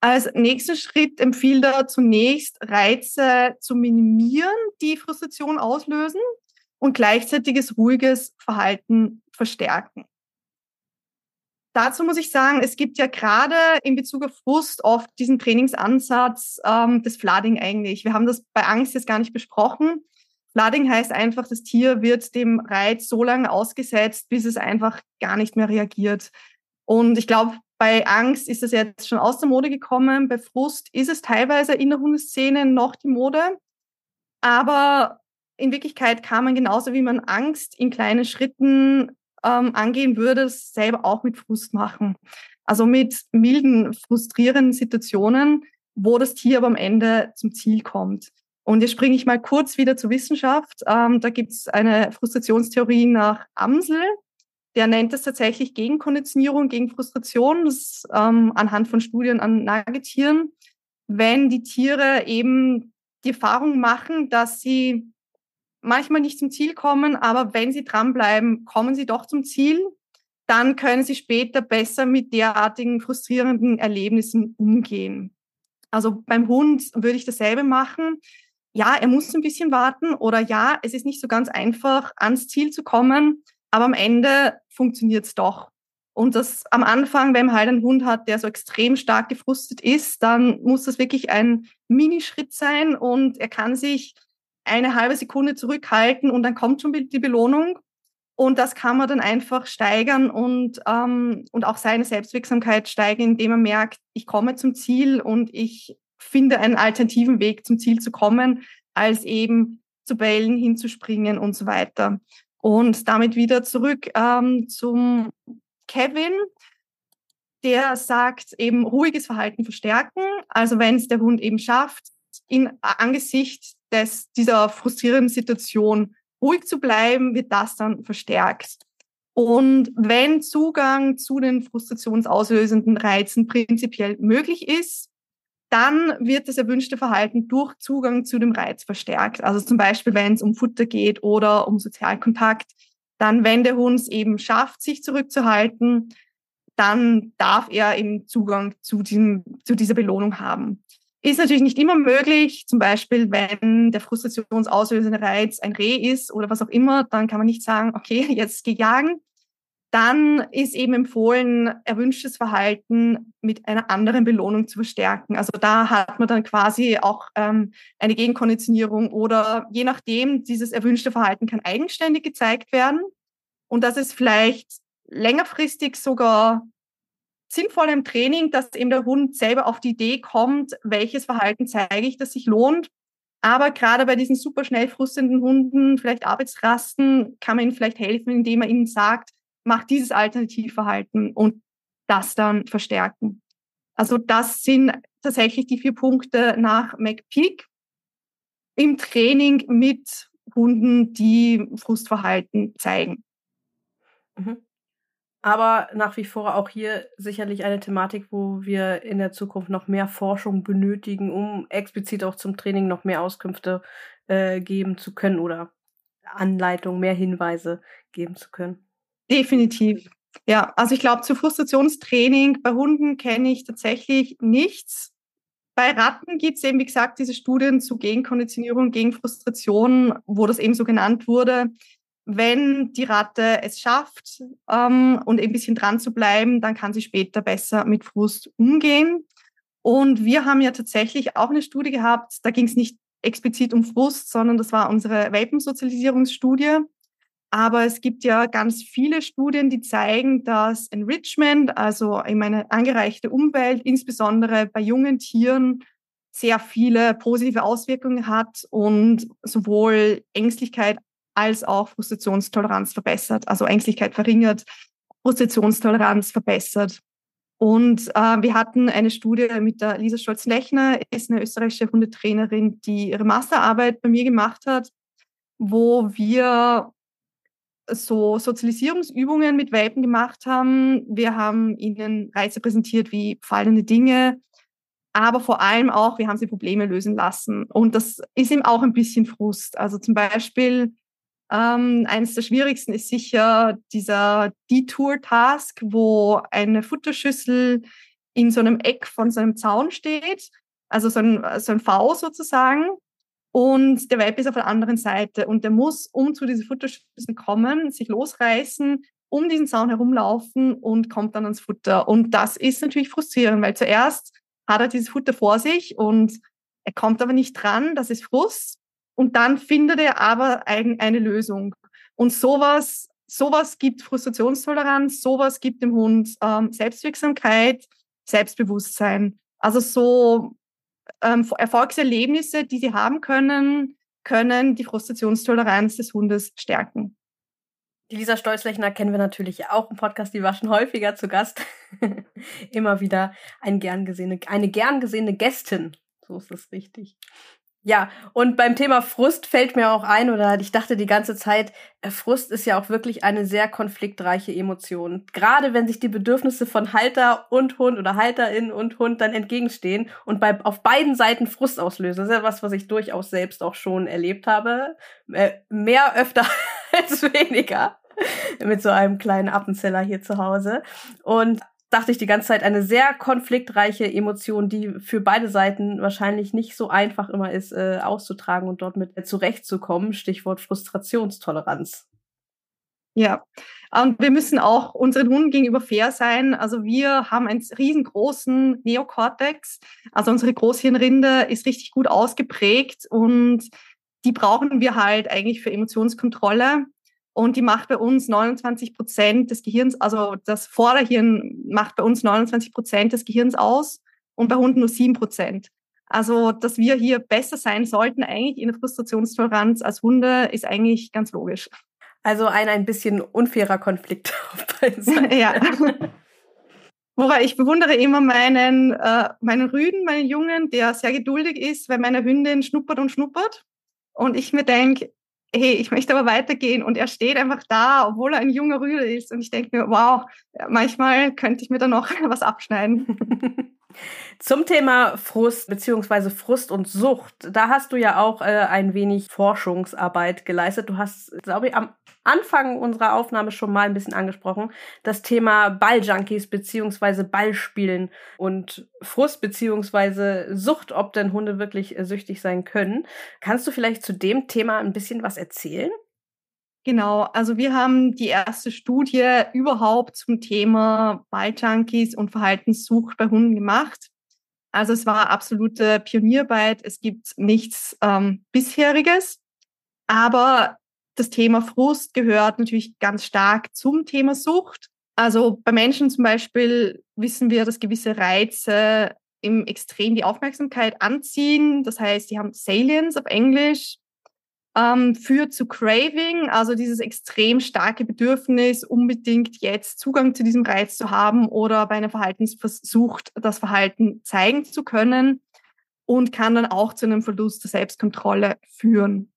Als nächsten Schritt empfiehlt er zunächst Reize zu minimieren, die Frustration auslösen und gleichzeitiges ruhiges Verhalten verstärken. Dazu muss ich sagen, es gibt ja gerade in Bezug auf Frust oft diesen Trainingsansatz ähm, des Flooding eigentlich. Wir haben das bei Angst jetzt gar nicht besprochen. Flooding heißt einfach, das Tier wird dem Reiz so lange ausgesetzt, bis es einfach gar nicht mehr reagiert. Und ich glaube, bei Angst ist das jetzt schon aus der Mode gekommen. Bei Frust ist es teilweise in der Hundeszene noch die Mode. Aber in Wirklichkeit kann man genauso wie man Angst in kleinen Schritten ähm, angehen würde, selber auch mit Frust machen. Also mit milden, frustrierenden Situationen, wo das Tier aber am Ende zum Ziel kommt. Und jetzt springe ich mal kurz wieder zur Wissenschaft. Ähm, da gibt es eine Frustrationstheorie nach Amsel. Der nennt es tatsächlich Gegenkonditionierung, gegen Frustration, das ist, ähm, anhand von Studien an Nagetieren. Wenn die Tiere eben die Erfahrung machen, dass sie manchmal nicht zum Ziel kommen, aber wenn sie dranbleiben, kommen sie doch zum Ziel. Dann können sie später besser mit derartigen frustrierenden Erlebnissen umgehen. Also beim Hund würde ich dasselbe machen. Ja, er muss ein bisschen warten oder ja, es ist nicht so ganz einfach, ans Ziel zu kommen, aber am Ende funktioniert es doch. Und das am Anfang, wenn man halt einen Hund hat, der so extrem stark gefrustet ist, dann muss das wirklich ein Minischritt sein und er kann sich eine halbe Sekunde zurückhalten und dann kommt schon die Belohnung. Und das kann man dann einfach steigern und, ähm, und auch seine Selbstwirksamkeit steigern, indem man merkt, ich komme zum Ziel und ich finde einen alternativen Weg zum Ziel zu kommen, als eben zu bellen, hinzuspringen und so weiter. Und damit wieder zurück ähm, zum Kevin, der sagt eben ruhiges Verhalten verstärken. Also wenn es der Hund eben schafft, in Angesicht des, dieser frustrierenden Situation ruhig zu bleiben, wird das dann verstärkt. Und wenn Zugang zu den frustrationsauslösenden Reizen prinzipiell möglich ist, dann wird das erwünschte Verhalten durch Zugang zu dem Reiz verstärkt. Also zum Beispiel, wenn es um Futter geht oder um Sozialkontakt, dann, wenn der Hund es eben schafft, sich zurückzuhalten, dann darf er eben Zugang zu, diesem, zu dieser Belohnung haben. Ist natürlich nicht immer möglich. Zum Beispiel, wenn der frustrationsauslösende Reiz ein Reh ist oder was auch immer, dann kann man nicht sagen, okay, jetzt geh jagen. Dann ist eben empfohlen, erwünschtes Verhalten mit einer anderen Belohnung zu verstärken. Also da hat man dann quasi auch ähm, eine Gegenkonditionierung oder je nachdem, dieses erwünschte Verhalten kann eigenständig gezeigt werden. Und das ist vielleicht längerfristig sogar sinnvoll im Training, dass eben der Hund selber auf die Idee kommt, welches Verhalten zeige ich, das sich lohnt. Aber gerade bei diesen super schnell frustenden Hunden, vielleicht Arbeitsrasten, kann man ihnen vielleicht helfen, indem man ihnen sagt, mach dieses Alternativverhalten und das dann verstärken. Also das sind tatsächlich die vier Punkte nach McPeak im Training mit Hunden, die Frustverhalten zeigen. Mhm. Aber nach wie vor auch hier sicherlich eine Thematik, wo wir in der Zukunft noch mehr Forschung benötigen, um explizit auch zum Training noch mehr Auskünfte äh, geben zu können oder Anleitungen, mehr Hinweise geben zu können. Definitiv. Ja, also ich glaube, zu Frustrationstraining bei Hunden kenne ich tatsächlich nichts. Bei Ratten gibt es eben, wie gesagt, diese Studien zu Gegenkonditionierung, gegen Frustration, wo das eben so genannt wurde wenn die Ratte es schafft ähm, und ein bisschen dran zu bleiben, dann kann sie später besser mit Frust umgehen. Und wir haben ja tatsächlich auch eine Studie gehabt, da ging es nicht explizit um Frust, sondern das war unsere Welpensozialisierungsstudie. Aber es gibt ja ganz viele Studien, die zeigen, dass Enrichment, also in eine angereichte Umwelt, insbesondere bei jungen Tieren, sehr viele positive Auswirkungen hat und sowohl Ängstlichkeit als auch Frustrationstoleranz verbessert, also Ängstlichkeit verringert, Frustrationstoleranz verbessert. Und äh, wir hatten eine Studie mit der Lisa Stolz-Lechner, ist eine österreichische Hundetrainerin, die ihre Masterarbeit bei mir gemacht hat, wo wir so Sozialisierungsübungen mit Welpen gemacht haben. Wir haben ihnen Reize präsentiert wie fallende Dinge, aber vor allem auch, wir haben sie Probleme lösen lassen. Und das ist ihm auch ein bisschen Frust. Also zum Beispiel ähm, eines der schwierigsten ist sicher dieser Detour-Task, wo eine Futterschüssel in so einem Eck von so einem Zaun steht, also so ein, so ein V sozusagen. Und der Welpe ist auf der anderen Seite und der muss, um zu dieser Futterschüssel kommen, sich losreißen, um diesen Zaun herumlaufen und kommt dann ans Futter. Und das ist natürlich frustrierend, weil zuerst hat er dieses Futter vor sich und er kommt aber nicht dran, das ist Frust. Und dann findet er aber eine Lösung. Und sowas, sowas gibt Frustrationstoleranz, sowas gibt dem Hund ähm, Selbstwirksamkeit, Selbstbewusstsein. Also so ähm, Erfolgserlebnisse, die sie haben können, können die Frustrationstoleranz des Hundes stärken. Die Lisa Stolzlechner kennen wir natürlich auch im Podcast, die war schon häufiger zu Gast. Immer wieder ein gern gesehene, eine gern gesehene Gästin. So ist es richtig. Ja, und beim Thema Frust fällt mir auch ein, oder ich dachte die ganze Zeit, äh, Frust ist ja auch wirklich eine sehr konfliktreiche Emotion. Gerade wenn sich die Bedürfnisse von Halter und Hund oder Halterin und Hund dann entgegenstehen und bei, auf beiden Seiten Frust auslösen. Das ist ja was, was ich durchaus selbst auch schon erlebt habe. Äh, mehr öfter als weniger. Mit so einem kleinen Appenzeller hier zu Hause. Und dachte ich die ganze Zeit, eine sehr konfliktreiche Emotion, die für beide Seiten wahrscheinlich nicht so einfach immer ist, äh, auszutragen und dort mit zurechtzukommen. Stichwort Frustrationstoleranz. Ja, und wir müssen auch unseren Hunden gegenüber fair sein. Also wir haben einen riesengroßen Neokortex. Also unsere Großhirnrinde ist richtig gut ausgeprägt und die brauchen wir halt eigentlich für Emotionskontrolle. Und die macht bei uns 29 Prozent des Gehirns, also das Vorderhirn macht bei uns 29 Prozent des Gehirns aus und bei Hunden nur 7 Prozent. Also, dass wir hier besser sein sollten, eigentlich in der Frustrationstoleranz als Hunde, ist eigentlich ganz logisch. Also ein ein bisschen unfairer Konflikt auf beiden Seiten. ja. Wobei ich bewundere immer meinen, äh, meinen Rüden, meinen Jungen, der sehr geduldig ist, weil meine Hündin schnuppert und schnuppert. Und ich mir denke, hey, ich möchte aber weitergehen. Und er steht einfach da, obwohl er ein junger Rüde ist. Und ich denke mir, wow, manchmal könnte ich mir da noch was abschneiden. Zum Thema Frust beziehungsweise Frust und Sucht, da hast du ja auch äh, ein wenig Forschungsarbeit geleistet. Du hast, glaube ich, am Anfang unserer Aufnahme schon mal ein bisschen angesprochen, das Thema Balljunkies beziehungsweise Ballspielen und Frust beziehungsweise Sucht, ob denn Hunde wirklich äh, süchtig sein können. Kannst du vielleicht zu dem Thema ein bisschen was erzählen? Genau, also wir haben die erste Studie überhaupt zum Thema Balljunkies und Verhaltenssucht bei Hunden gemacht. Also es war absolute Pionierarbeit. Es gibt nichts ähm, bisheriges, aber das Thema Frust gehört natürlich ganz stark zum Thema Sucht. Also bei Menschen zum Beispiel wissen wir, dass gewisse Reize im Extrem die Aufmerksamkeit anziehen. Das heißt, die haben Salience auf Englisch, ähm, führt zu Craving, also dieses extrem starke Bedürfnis, unbedingt jetzt Zugang zu diesem Reiz zu haben oder bei einer Verhaltensversucht das Verhalten zeigen zu können und kann dann auch zu einem Verlust der Selbstkontrolle führen.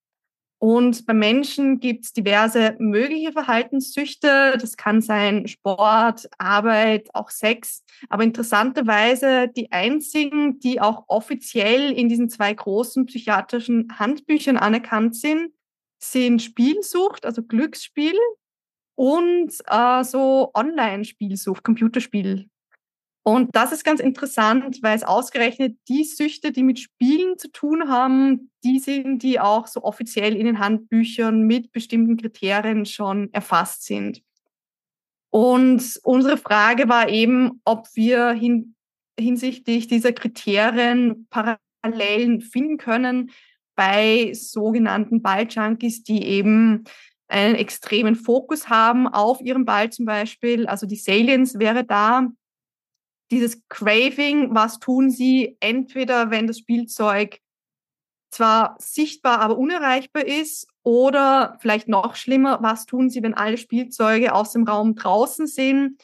Und bei Menschen gibt es diverse mögliche Verhaltenssüchte. Das kann sein Sport, Arbeit, auch Sex. Aber interessanterweise die einzigen, die auch offiziell in diesen zwei großen psychiatrischen Handbüchern anerkannt sind, sind Spielsucht, also Glücksspiel und äh, so Online-Spielsucht, Computerspiel. Und das ist ganz interessant, weil es ausgerechnet die Süchte, die mit Spielen zu tun haben, die sind, die auch so offiziell in den Handbüchern mit bestimmten Kriterien schon erfasst sind. Und unsere Frage war eben, ob wir hin, hinsichtlich dieser Kriterien Parallelen finden können bei sogenannten Balljunkies, die eben einen extremen Fokus haben auf ihren Ball zum Beispiel. Also die Salience wäre da dieses Craving, was tun sie entweder, wenn das Spielzeug zwar sichtbar, aber unerreichbar ist, oder vielleicht noch schlimmer, was tun sie, wenn alle Spielzeuge aus dem Raum draußen sind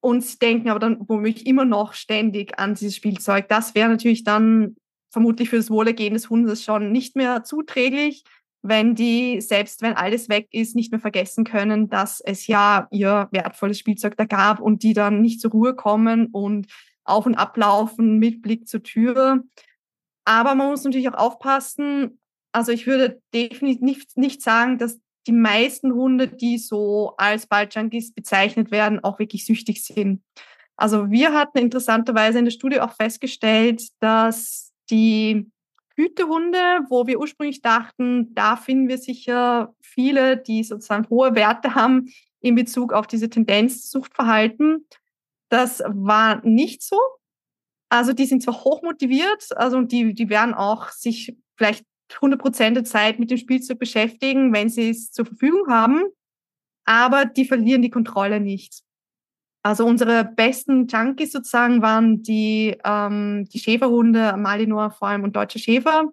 und sie denken aber dann womöglich immer noch ständig an dieses Spielzeug. Das wäre natürlich dann vermutlich für das Wohlergehen des Hundes schon nicht mehr zuträglich wenn die, selbst wenn alles weg ist, nicht mehr vergessen können, dass es ja ihr wertvolles Spielzeug da gab und die dann nicht zur Ruhe kommen und auf und ablaufen mit Blick zur Tür. Aber man muss natürlich auch aufpassen. Also ich würde definitiv nicht, nicht sagen, dass die meisten Hunde, die so als Balljunkies bezeichnet werden, auch wirklich süchtig sind. Also wir hatten interessanterweise in der Studie auch festgestellt, dass die Hütehunde, wo wir ursprünglich dachten, da finden wir sicher viele, die sozusagen hohe Werte haben in Bezug auf diese Tendenz Suchtverhalten. Das war nicht so. Also die sind zwar hoch motiviert, also die, die werden auch sich vielleicht 100 Prozent der Zeit mit dem Spielzeug beschäftigen, wenn sie es zur Verfügung haben, aber die verlieren die Kontrolle nicht. Also unsere besten Junkies sozusagen waren die, ähm, die Schäferhunde, Malinois vor allem und Deutsche Schäfer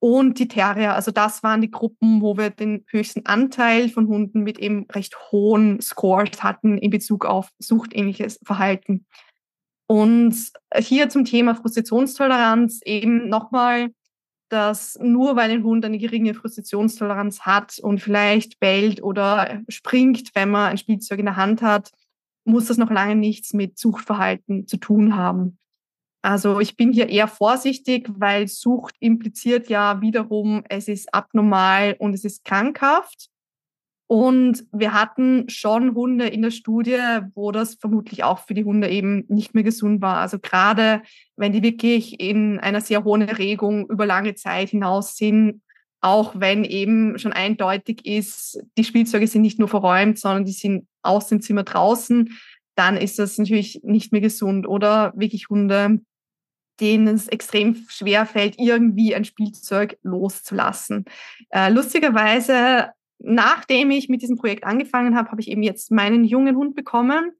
und die Terrier. Also das waren die Gruppen, wo wir den höchsten Anteil von Hunden mit eben recht hohen Scores hatten in Bezug auf suchtähnliches Verhalten. Und hier zum Thema Frustrationstoleranz eben nochmal, dass nur weil ein Hund eine geringe Frustrationstoleranz hat und vielleicht bellt oder springt, wenn man ein Spielzeug in der Hand hat, muss das noch lange nichts mit Suchtverhalten zu tun haben. Also ich bin hier eher vorsichtig, weil Sucht impliziert ja wiederum, es ist abnormal und es ist krankhaft. Und wir hatten schon Hunde in der Studie, wo das vermutlich auch für die Hunde eben nicht mehr gesund war. Also gerade wenn die wirklich in einer sehr hohen Erregung über lange Zeit hinaus sind, auch wenn eben schon eindeutig ist, die Spielzeuge sind nicht nur verräumt, sondern die sind aus dem Zimmer draußen, dann ist das natürlich nicht mehr gesund. Oder wirklich Hunde, denen es extrem schwer fällt, irgendwie ein Spielzeug loszulassen. Äh, lustigerweise, nachdem ich mit diesem Projekt angefangen habe, habe ich eben jetzt meinen jungen Hund bekommen.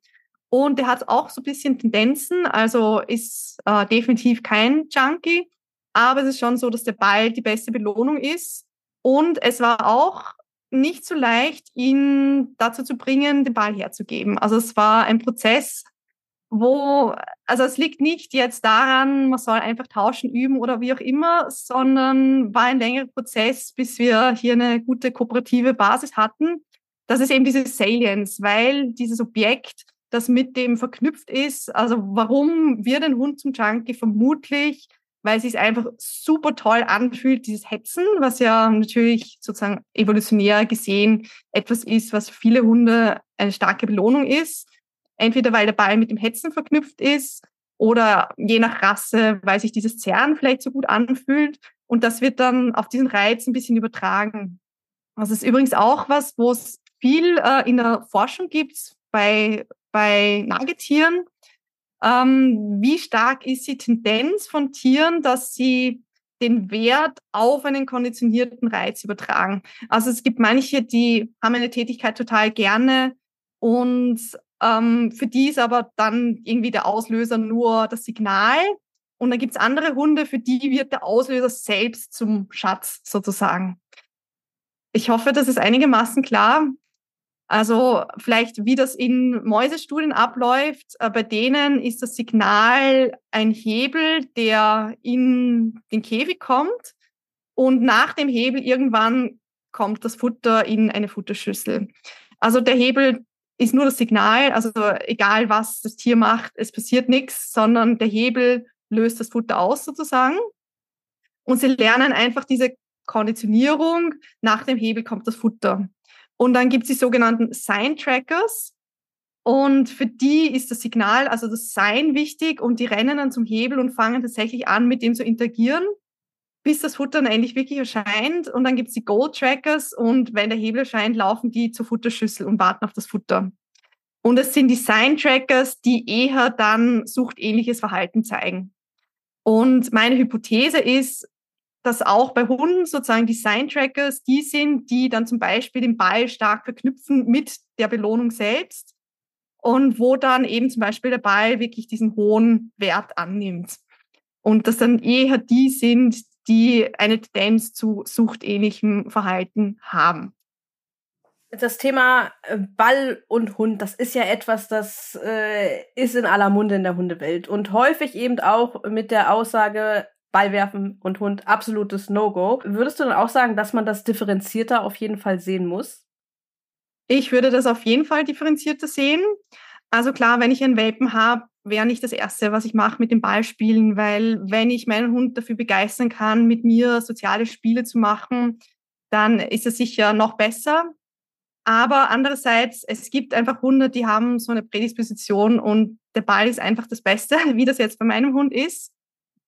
Und der hat auch so ein bisschen Tendenzen, also ist äh, definitiv kein Junkie, aber es ist schon so, dass der Ball die beste Belohnung ist. Und es war auch nicht so leicht, ihn dazu zu bringen, den Ball herzugeben. Also es war ein Prozess, wo, also es liegt nicht jetzt daran, man soll einfach tauschen, üben oder wie auch immer, sondern war ein längerer Prozess, bis wir hier eine gute kooperative Basis hatten. Das ist eben diese Salience, weil dieses Objekt das mit dem verknüpft ist. Also warum wird ein Hund zum Junkie? Vermutlich, weil es sich einfach super toll anfühlt, dieses Hetzen, was ja natürlich sozusagen evolutionär gesehen etwas ist, was für viele Hunde eine starke Belohnung ist. Entweder weil der Ball mit dem Hetzen verknüpft ist oder je nach Rasse, weil sich dieses Zerren vielleicht so gut anfühlt. Und das wird dann auf diesen Reiz ein bisschen übertragen. Das ist übrigens auch was, wo es viel äh, in der Forschung gibt bei, bei Nagetieren. Ähm, wie stark ist die Tendenz von Tieren, dass sie den Wert auf einen konditionierten Reiz übertragen? Also es gibt manche, die haben eine Tätigkeit total gerne und ähm, für die ist aber dann irgendwie der Auslöser nur das Signal. Und dann gibt's andere Hunde, für die wird der Auslöser selbst zum Schatz sozusagen. Ich hoffe, das ist einigermaßen klar. Also vielleicht, wie das in Mäusestudien abläuft, äh, bei denen ist das Signal ein Hebel, der in den Käfig kommt und nach dem Hebel irgendwann kommt das Futter in eine Futterschüssel. Also der Hebel ist nur das Signal, also egal was das Tier macht, es passiert nichts, sondern der Hebel löst das Futter aus sozusagen. Und sie lernen einfach diese Konditionierung, nach dem Hebel kommt das Futter. Und dann gibt es die sogenannten Sign Trackers. Und für die ist das Signal, also das Sign wichtig und die rennen dann zum Hebel und fangen tatsächlich an, mit dem zu interagieren, bis das Futter dann endlich wirklich erscheint. Und dann gibt es die Goal Trackers und wenn der Hebel erscheint, laufen die zur Futterschüssel und warten auf das Futter. Und es sind die Sign Trackers, die eher dann suchtähnliches Verhalten zeigen. Und meine Hypothese ist, dass auch bei Hunden sozusagen die Sign-Trackers die sind, die dann zum Beispiel den Ball stark verknüpfen mit der Belohnung selbst und wo dann eben zum Beispiel der Ball wirklich diesen hohen Wert annimmt. Und dass dann eher die sind, die eine Tendenz zu suchtähnlichem Verhalten haben. Das Thema äh, Ball und Hund, das ist ja etwas, das äh, ist in aller Munde in der Hundewelt und häufig eben auch mit der Aussage, Ball werfen und Hund, absolutes No-Go. Würdest du dann auch sagen, dass man das differenzierter auf jeden Fall sehen muss? Ich würde das auf jeden Fall differenzierter sehen. Also klar, wenn ich einen Welpen habe, wäre nicht das Erste, was ich mache mit dem Ball spielen, weil wenn ich meinen Hund dafür begeistern kann, mit mir soziale Spiele zu machen, dann ist es sicher noch besser. Aber andererseits, es gibt einfach Hunde, die haben so eine Prädisposition und der Ball ist einfach das Beste, wie das jetzt bei meinem Hund ist.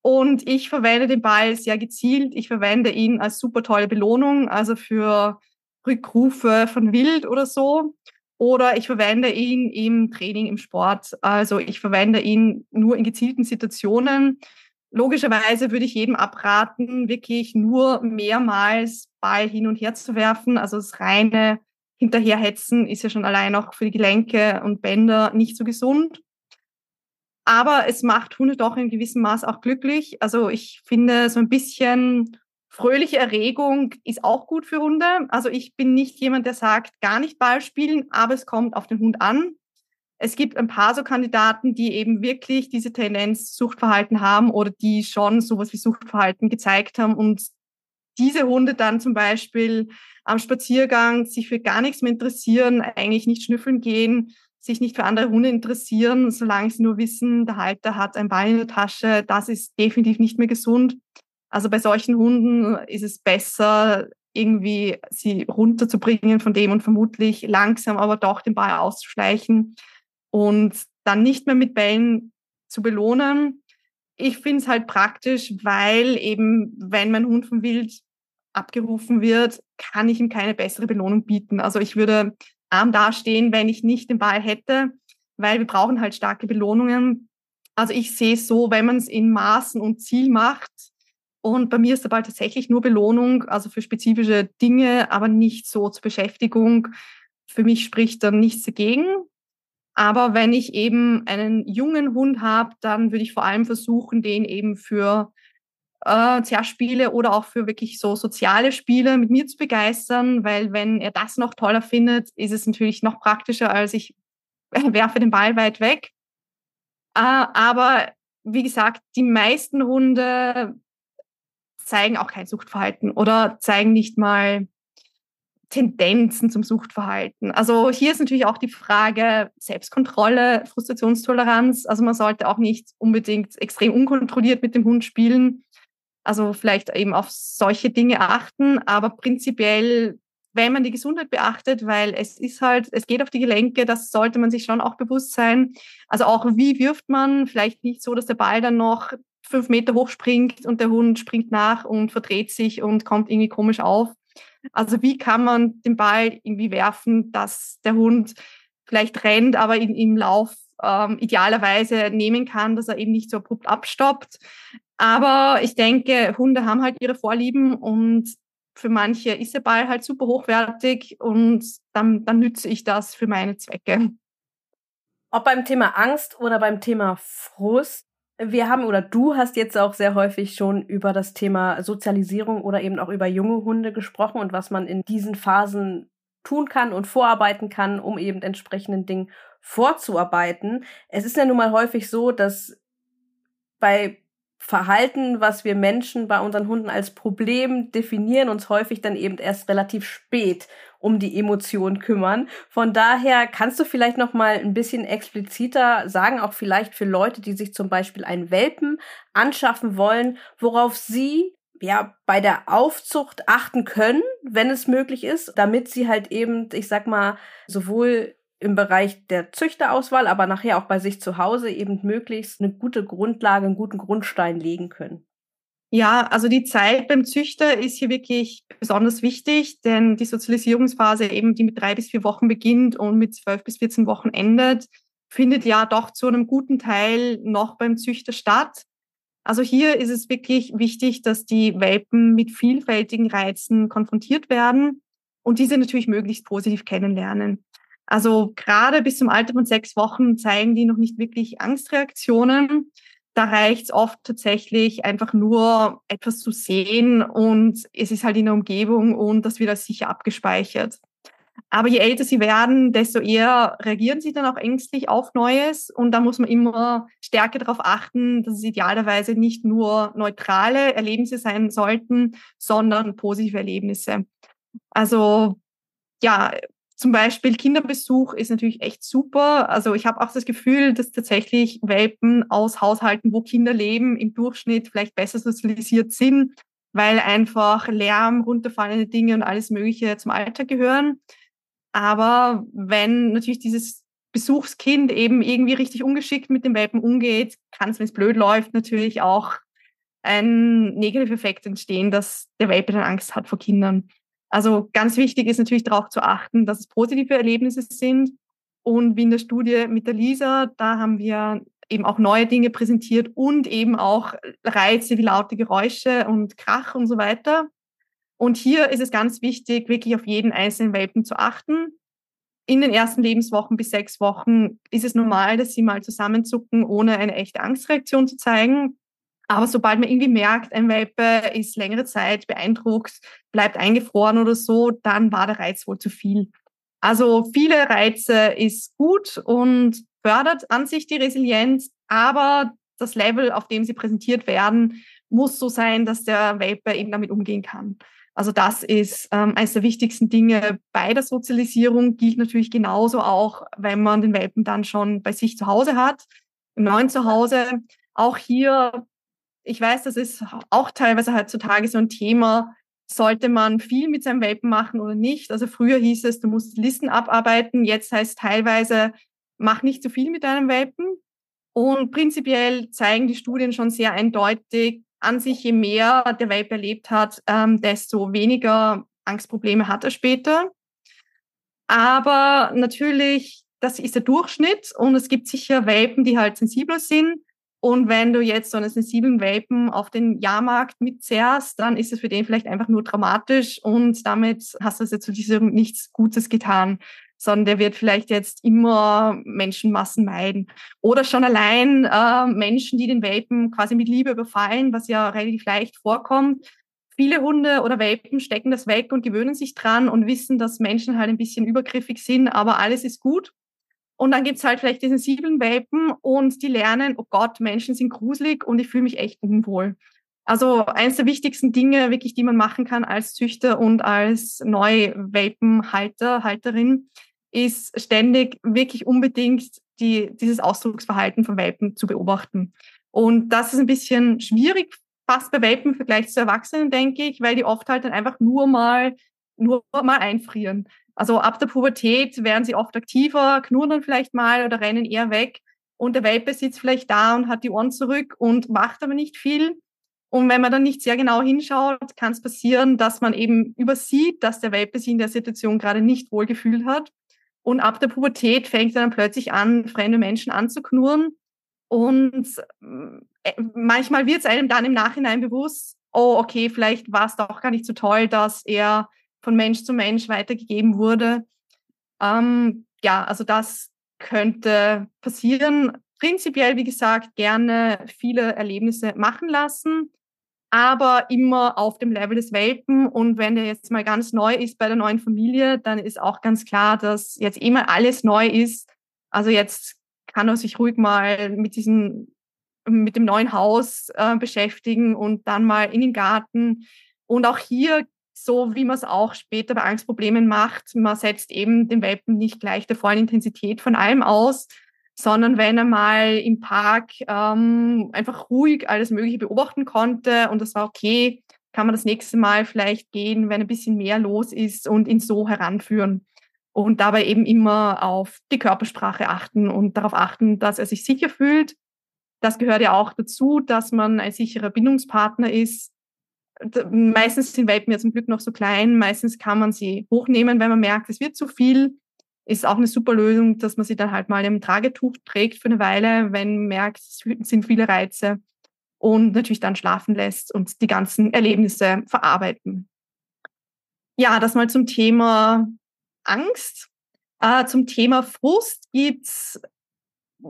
Und ich verwende den Ball sehr gezielt. Ich verwende ihn als super tolle Belohnung, also für Rückrufe von Wild oder so. Oder ich verwende ihn im Training, im Sport. Also ich verwende ihn nur in gezielten Situationen. Logischerweise würde ich jedem abraten, wirklich nur mehrmals Ball hin und her zu werfen. Also das reine Hinterherhetzen ist ja schon allein auch für die Gelenke und Bänder nicht so gesund. Aber es macht Hunde doch in gewissem Maß auch glücklich. Also ich finde, so ein bisschen fröhliche Erregung ist auch gut für Hunde. Also ich bin nicht jemand, der sagt, gar nicht Ball spielen, aber es kommt auf den Hund an. Es gibt ein paar so Kandidaten, die eben wirklich diese Tendenz Suchtverhalten haben oder die schon sowas wie Suchtverhalten gezeigt haben und diese Hunde dann zum Beispiel am Spaziergang sich für gar nichts mehr interessieren, eigentlich nicht schnüffeln gehen, sich nicht für andere Hunde interessieren, solange sie nur wissen, der Halter hat ein Ball in der Tasche. Das ist definitiv nicht mehr gesund. Also bei solchen Hunden ist es besser, irgendwie sie runterzubringen von dem und vermutlich langsam aber doch den Ball auszuschleichen und dann nicht mehr mit Bällen zu belohnen. Ich finde es halt praktisch, weil eben, wenn mein Hund vom Wild abgerufen wird, kann ich ihm keine bessere Belohnung bieten. Also ich würde arm dastehen, wenn ich nicht den Ball hätte, weil wir brauchen halt starke Belohnungen. Also ich sehe es so, wenn man es in Maßen und Ziel macht, und bei mir ist der Ball tatsächlich nur Belohnung, also für spezifische Dinge, aber nicht so zur Beschäftigung. Für mich spricht dann nichts dagegen. Aber wenn ich eben einen jungen Hund habe, dann würde ich vor allem versuchen, den eben für äh, Zerspiele oder auch für wirklich so soziale Spiele mit mir zu begeistern, weil wenn er das noch toller findet, ist es natürlich noch praktischer, als ich werfe den Ball weit weg. Äh, aber wie gesagt, die meisten Hunde zeigen auch kein Suchtverhalten oder zeigen nicht mal Tendenzen zum Suchtverhalten. Also hier ist natürlich auch die Frage Selbstkontrolle, Frustrationstoleranz. Also man sollte auch nicht unbedingt extrem unkontrolliert mit dem Hund spielen. Also vielleicht eben auf solche Dinge achten, aber prinzipiell, wenn man die Gesundheit beachtet, weil es ist halt, es geht auf die Gelenke, das sollte man sich schon auch bewusst sein. Also auch wie wirft man, vielleicht nicht so, dass der Ball dann noch fünf Meter hoch springt und der Hund springt nach und verdreht sich und kommt irgendwie komisch auf. Also wie kann man den Ball irgendwie werfen, dass der Hund vielleicht rennt, aber in, im Lauf ähm, idealerweise nehmen kann, dass er eben nicht so abrupt abstoppt. Aber ich denke, Hunde haben halt ihre Vorlieben und für manche ist der Ball halt super hochwertig und dann, dann nütze ich das für meine Zwecke. Ob beim Thema Angst oder beim Thema Frust, wir haben oder du hast jetzt auch sehr häufig schon über das Thema Sozialisierung oder eben auch über junge Hunde gesprochen und was man in diesen Phasen tun kann und vorarbeiten kann, um eben entsprechenden Dingen vorzuarbeiten. Es ist ja nun mal häufig so, dass bei Verhalten, was wir Menschen bei unseren Hunden als Problem definieren, uns häufig dann eben erst relativ spät um die Emotionen kümmern. Von daher kannst du vielleicht noch mal ein bisschen expliziter sagen, auch vielleicht für Leute, die sich zum Beispiel einen Welpen anschaffen wollen, worauf sie ja bei der Aufzucht achten können, wenn es möglich ist, damit sie halt eben, ich sag mal, sowohl im Bereich der Züchterauswahl, aber nachher auch bei sich zu Hause eben möglichst eine gute Grundlage, einen guten Grundstein legen können. Ja, also die Zeit beim Züchter ist hier wirklich besonders wichtig, denn die Sozialisierungsphase eben, die mit drei bis vier Wochen beginnt und mit zwölf bis 14 Wochen endet, findet ja doch zu einem guten Teil noch beim Züchter statt. Also hier ist es wirklich wichtig, dass die Welpen mit vielfältigen Reizen konfrontiert werden und diese natürlich möglichst positiv kennenlernen. Also gerade bis zum Alter von sechs Wochen zeigen die noch nicht wirklich Angstreaktionen. Da reicht es oft tatsächlich einfach nur etwas zu sehen und es ist halt in der Umgebung und das wird als sicher abgespeichert. Aber je älter sie werden, desto eher reagieren sie dann auch ängstlich auf Neues. Und da muss man immer stärker darauf achten, dass es idealerweise nicht nur neutrale Erlebnisse sein sollten, sondern positive Erlebnisse. Also ja, zum Beispiel Kinderbesuch ist natürlich echt super. Also ich habe auch das Gefühl, dass tatsächlich Welpen aus Haushalten, wo Kinder leben, im Durchschnitt vielleicht besser sozialisiert sind, weil einfach Lärm, runterfallende Dinge und alles Mögliche zum Alltag gehören. Aber wenn natürlich dieses Besuchskind eben irgendwie richtig ungeschickt mit dem Welpen umgeht, kann es, wenn es blöd läuft, natürlich auch ein negativer Effekt entstehen, dass der Welpe dann Angst hat vor Kindern. Also ganz wichtig ist natürlich darauf zu achten, dass es positive Erlebnisse sind. Und wie in der Studie mit der Lisa, da haben wir eben auch neue Dinge präsentiert und eben auch Reize wie laute Geräusche und Krach und so weiter. Und hier ist es ganz wichtig, wirklich auf jeden einzelnen Welpen zu achten. In den ersten Lebenswochen bis sechs Wochen ist es normal, dass sie mal zusammenzucken, ohne eine echte Angstreaktion zu zeigen. Aber sobald man irgendwie merkt, ein Welpe ist längere Zeit beeindruckt, bleibt eingefroren oder so, dann war der Reiz wohl zu viel. Also viele Reize ist gut und fördert an sich die Resilienz, aber das Level, auf dem sie präsentiert werden, muss so sein, dass der Welpe eben damit umgehen kann. Also das ist ähm, eines der wichtigsten Dinge bei der Sozialisierung, gilt natürlich genauso auch, wenn man den Welpen dann schon bei sich zu Hause hat, im neuen Zuhause. Auch hier ich weiß, das ist auch teilweise heutzutage so ein Thema. Sollte man viel mit seinem Welpen machen oder nicht? Also früher hieß es, du musst Listen abarbeiten. Jetzt heißt teilweise, mach nicht zu viel mit deinem Welpen. Und prinzipiell zeigen die Studien schon sehr eindeutig, an sich, je mehr der Welpe erlebt hat, ähm, desto weniger Angstprobleme hat er später. Aber natürlich, das ist der Durchschnitt und es gibt sicher Welpen, die halt sensibler sind. Und wenn du jetzt so einen sensiblen Welpen auf den Jahrmarkt mitzerrst, dann ist es für den vielleicht einfach nur dramatisch und damit hast du jetzt zu diesem nichts Gutes getan, sondern der wird vielleicht jetzt immer Menschenmassen meiden. Oder schon allein äh, Menschen, die den Welpen quasi mit Liebe überfallen, was ja relativ leicht vorkommt. Viele Hunde oder Welpen stecken das weg und gewöhnen sich dran und wissen, dass Menschen halt ein bisschen übergriffig sind, aber alles ist gut. Und dann gibt's halt vielleicht die sensiblen Welpen und die lernen, oh Gott, Menschen sind gruselig und ich fühle mich echt unwohl. Also eines der wichtigsten Dinge, wirklich, die man machen kann als Züchter und als Neuwelpenhalter, Halterin, ist ständig wirklich unbedingt die, dieses Ausdrucksverhalten von Welpen zu beobachten. Und das ist ein bisschen schwierig, fast bei Welpen im Vergleich zu Erwachsenen, denke ich, weil die oft halt dann einfach nur mal, nur mal einfrieren. Also ab der Pubertät werden sie oft aktiver, knurren dann vielleicht mal oder rennen eher weg. Und der Welpe sitzt vielleicht da und hat die Ohren zurück und macht aber nicht viel. Und wenn man dann nicht sehr genau hinschaut, kann es passieren, dass man eben übersieht, dass der Welpe sich in der Situation gerade nicht wohl gefühlt hat. Und ab der Pubertät fängt er dann plötzlich an, fremde Menschen anzuknurren. Und äh, manchmal wird es einem dann im Nachhinein bewusst, oh, okay, vielleicht war es doch gar nicht so toll, dass er von Mensch zu Mensch weitergegeben wurde. Ähm, ja, also das könnte passieren. Prinzipiell, wie gesagt, gerne viele Erlebnisse machen lassen aber immer auf dem Level des Welpen. Und wenn der jetzt mal ganz neu ist bei der neuen Familie, dann ist auch ganz klar, dass jetzt immer alles neu ist. Also jetzt kann er sich ruhig mal mit diesem, mit dem neuen Haus äh, beschäftigen und dann mal in den Garten. Und auch hier, so wie man es auch später bei Angstproblemen macht, man setzt eben den Welpen nicht gleich der vollen Intensität von allem aus, sondern wenn er mal im Park ähm, einfach ruhig alles Mögliche beobachten konnte und das war okay, kann man das nächste Mal vielleicht gehen, wenn ein bisschen mehr los ist und ihn so heranführen. Und dabei eben immer auf die Körpersprache achten und darauf achten, dass er sich sicher fühlt. Das gehört ja auch dazu, dass man ein sicherer Bindungspartner ist. Meistens sind Welpen ja zum Glück noch so klein. Meistens kann man sie hochnehmen, wenn man merkt, es wird zu viel ist auch eine super Lösung, dass man sie dann halt mal im Tragetuch trägt für eine Weile, wenn man merkt, es sind viele Reize und natürlich dann schlafen lässt und die ganzen Erlebnisse verarbeiten. Ja, das mal zum Thema Angst. Äh, zum Thema Frust gibt's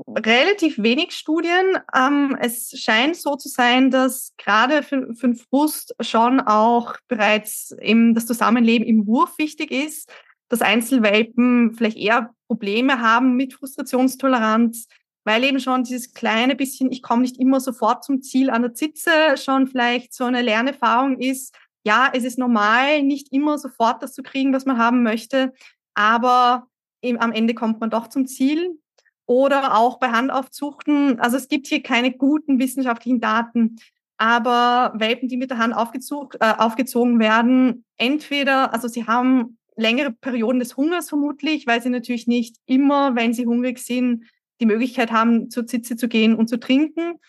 relativ wenig Studien. Ähm, es scheint so zu sein, dass gerade für, für Frust schon auch bereits im, das Zusammenleben im Wurf wichtig ist dass Einzelwelpen vielleicht eher Probleme haben mit Frustrationstoleranz, weil eben schon dieses kleine bisschen, ich komme nicht immer sofort zum Ziel an der Zitze, schon vielleicht so eine Lernerfahrung ist, ja, es ist normal, nicht immer sofort das zu kriegen, was man haben möchte, aber eben am Ende kommt man doch zum Ziel. Oder auch bei Handaufzuchten, also es gibt hier keine guten wissenschaftlichen Daten, aber Welpen, die mit der Hand aufgezogen, äh, aufgezogen werden, entweder, also sie haben längere Perioden des Hungers vermutlich, weil sie natürlich nicht immer, wenn sie hungrig sind, die Möglichkeit haben, zur Zitze zu gehen und zu trinken.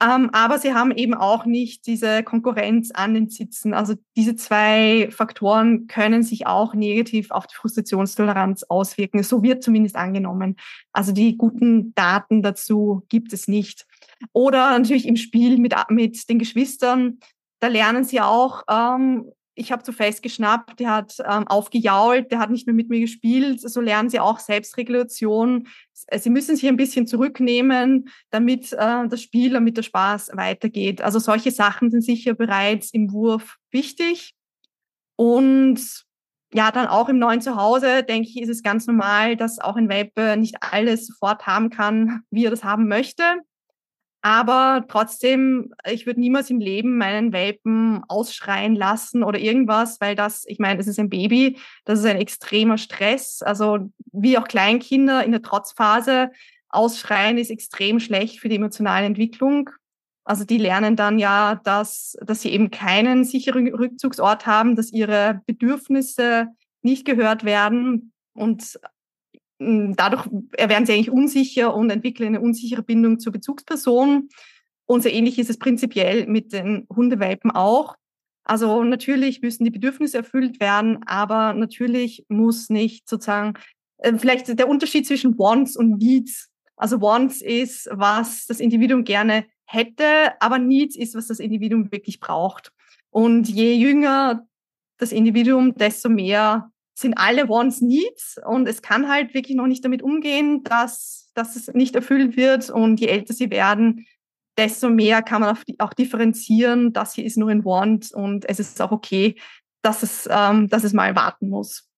Ähm, aber sie haben eben auch nicht diese Konkurrenz an den Sitzen. Also diese zwei Faktoren können sich auch negativ auf die Frustrationstoleranz auswirken. So wird zumindest angenommen. Also die guten Daten dazu gibt es nicht. Oder natürlich im Spiel mit, mit den Geschwistern. Da lernen sie auch, ähm, ich habe zu fest geschnappt, der hat ähm, aufgejault, der hat nicht mehr mit mir gespielt. So lernen sie auch Selbstregulation. Sie müssen sich ein bisschen zurücknehmen, damit äh, das Spiel, damit der Spaß weitergeht. Also solche Sachen sind sicher bereits im Wurf wichtig. Und ja, dann auch im neuen Zuhause, denke ich, ist es ganz normal, dass auch ein Welpe nicht alles sofort haben kann, wie er das haben möchte. Aber trotzdem, ich würde niemals im Leben meinen Welpen ausschreien lassen oder irgendwas, weil das, ich meine, es ist ein Baby, das ist ein extremer Stress. Also wie auch Kleinkinder in der Trotzphase, ausschreien ist extrem schlecht für die emotionale Entwicklung. Also die lernen dann ja, dass, dass sie eben keinen sicheren Rückzugsort haben, dass ihre Bedürfnisse nicht gehört werden. Und dadurch werden sie eigentlich unsicher und entwickeln eine unsichere Bindung zur Bezugsperson. Und so ähnlich ist es prinzipiell mit den Hundewelpen auch. Also natürlich müssen die Bedürfnisse erfüllt werden, aber natürlich muss nicht sozusagen, äh, vielleicht der Unterschied zwischen Wants und Needs. Also Wants ist, was das Individuum gerne hätte, aber Needs ist, was das Individuum wirklich braucht. Und je jünger das Individuum, desto mehr sind alle Wants Needs und es kann halt wirklich noch nicht damit umgehen, dass, dass es nicht erfüllt wird und je älter sie werden, desto mehr kann man auch differenzieren, das hier ist nur ein Want und es ist auch okay, dass es, ähm, dass es mal warten muss.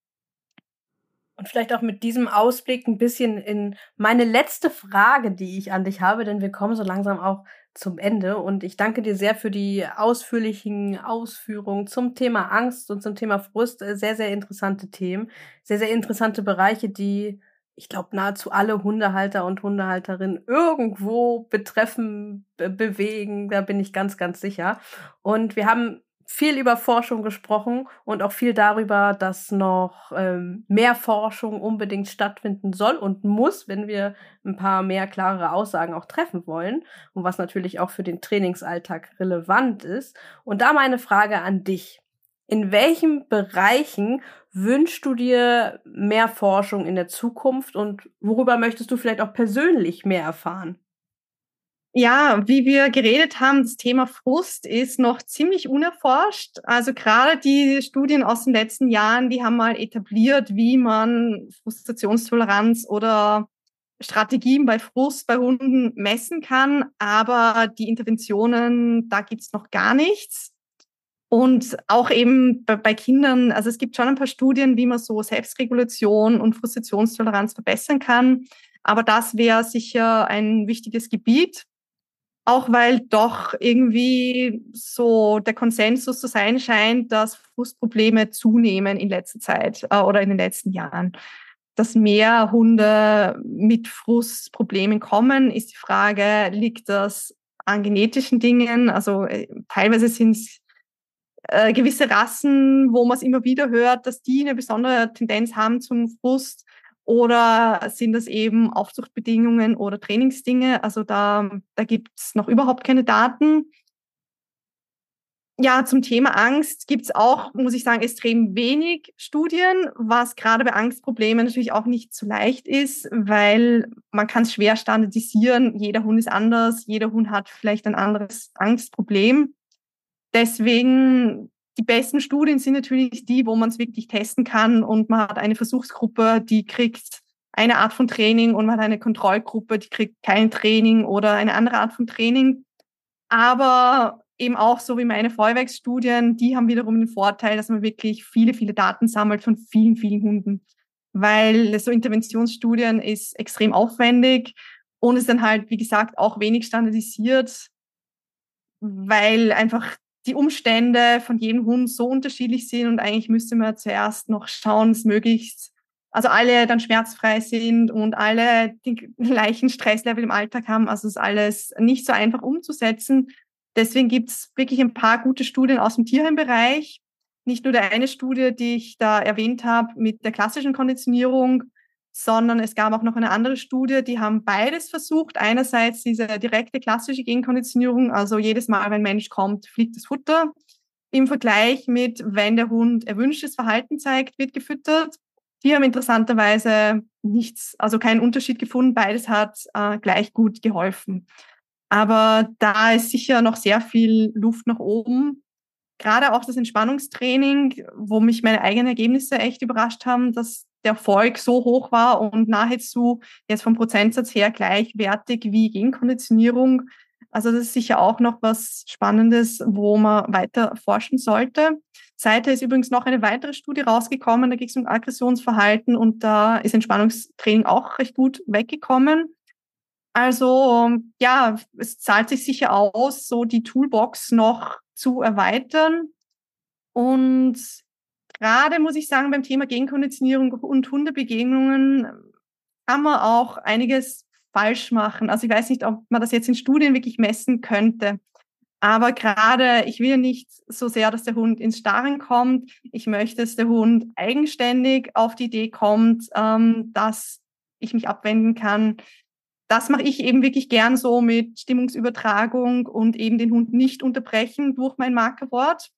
Und vielleicht auch mit diesem Ausblick ein bisschen in meine letzte Frage, die ich an dich habe, denn wir kommen so langsam auch zum Ende und ich danke dir sehr für die ausführlichen Ausführungen zum Thema Angst und zum Thema Frust. Äh, sehr, sehr interessante Themen, sehr, sehr interessante Bereiche, die ich glaube, nahezu alle Hundehalter und Hundehalterinnen irgendwo betreffen, be bewegen. Da bin ich ganz, ganz sicher. Und wir haben viel über Forschung gesprochen und auch viel darüber, dass noch ähm, mehr Forschung unbedingt stattfinden soll und muss, wenn wir ein paar mehr klarere Aussagen auch treffen wollen und was natürlich auch für den Trainingsalltag relevant ist. Und da meine Frage an dich. In welchen Bereichen wünschst du dir mehr Forschung in der Zukunft und worüber möchtest du vielleicht auch persönlich mehr erfahren? Ja, wie wir geredet haben, das Thema Frust ist noch ziemlich unerforscht. Also gerade die Studien aus den letzten Jahren, die haben mal etabliert, wie man Frustrationstoleranz oder Strategien bei Frust bei Hunden messen kann. Aber die Interventionen, da gibt's noch gar nichts. Und auch eben bei, bei, Kindern, also es gibt schon ein paar Studien, wie man so Selbstregulation und Frustrationstoleranz verbessern kann. Aber das wäre sicher ein wichtiges Gebiet. Auch weil doch irgendwie so der Konsensus zu sein scheint, dass Frustprobleme zunehmen in letzter Zeit äh, oder in den letzten Jahren. Dass mehr Hunde mit Frustproblemen kommen, ist die Frage, liegt das an genetischen Dingen? Also äh, teilweise sind es äh, gewisse Rassen, wo man es immer wieder hört, dass die eine besondere Tendenz haben zum Frust. Oder sind das eben Aufzuchtbedingungen oder Trainingsdinge? Also da, da gibt es noch überhaupt keine Daten. Ja, zum Thema Angst gibt es auch, muss ich sagen, extrem wenig Studien, was gerade bei Angstproblemen natürlich auch nicht so leicht ist, weil man kann es schwer standardisieren. Jeder Hund ist anders, jeder Hund hat vielleicht ein anderes Angstproblem. Deswegen die besten Studien sind natürlich die, wo man es wirklich testen kann und man hat eine Versuchsgruppe, die kriegt eine Art von Training und man hat eine Kontrollgruppe, die kriegt kein Training oder eine andere Art von Training. Aber eben auch so wie meine Feuerwerksstudien, die haben wiederum den Vorteil, dass man wirklich viele, viele Daten sammelt von vielen, vielen Hunden. Weil so Interventionsstudien ist extrem aufwendig und ist dann halt, wie gesagt, auch wenig standardisiert, weil einfach die Umstände von jedem Hund so unterschiedlich sind und eigentlich müsste man zuerst noch schauen, dass möglichst, also alle dann schmerzfrei sind und alle den gleichen Stresslevel im Alltag haben. Also ist alles nicht so einfach umzusetzen. Deswegen gibt es wirklich ein paar gute Studien aus dem Tierheimbereich. Nicht nur der eine Studie, die ich da erwähnt habe mit der klassischen Konditionierung, sondern es gab auch noch eine andere Studie, die haben beides versucht. Einerseits diese direkte klassische Genkonditionierung, also jedes Mal, wenn ein Mensch kommt, fliegt das Futter. Im Vergleich mit, wenn der Hund erwünschtes Verhalten zeigt, wird gefüttert. Die haben interessanterweise nichts, also keinen Unterschied gefunden. Beides hat äh, gleich gut geholfen. Aber da ist sicher noch sehr viel Luft nach oben. Gerade auch das Entspannungstraining, wo mich meine eigenen Ergebnisse echt überrascht haben, dass der Erfolg so hoch war und nahezu jetzt vom Prozentsatz her gleichwertig wie Genkonditionierung. Also das ist sicher auch noch was Spannendes, wo man weiter forschen sollte. Seither ist übrigens noch eine weitere Studie rausgekommen, da ging es um Aggressionsverhalten und da ist Entspannungstraining auch recht gut weggekommen. Also ja, es zahlt sich sicher aus, so die Toolbox noch zu erweitern. Und gerade muss ich sagen, beim Thema Genkonditionierung und Hundebegegnungen kann man auch einiges falsch machen. Also ich weiß nicht, ob man das jetzt in Studien wirklich messen könnte. Aber gerade, ich will nicht so sehr, dass der Hund ins Starren kommt. Ich möchte, dass der Hund eigenständig auf die Idee kommt, ähm, dass ich mich abwenden kann. Das mache ich eben wirklich gern so mit Stimmungsübertragung und eben den Hund nicht unterbrechen durch mein Markerwort.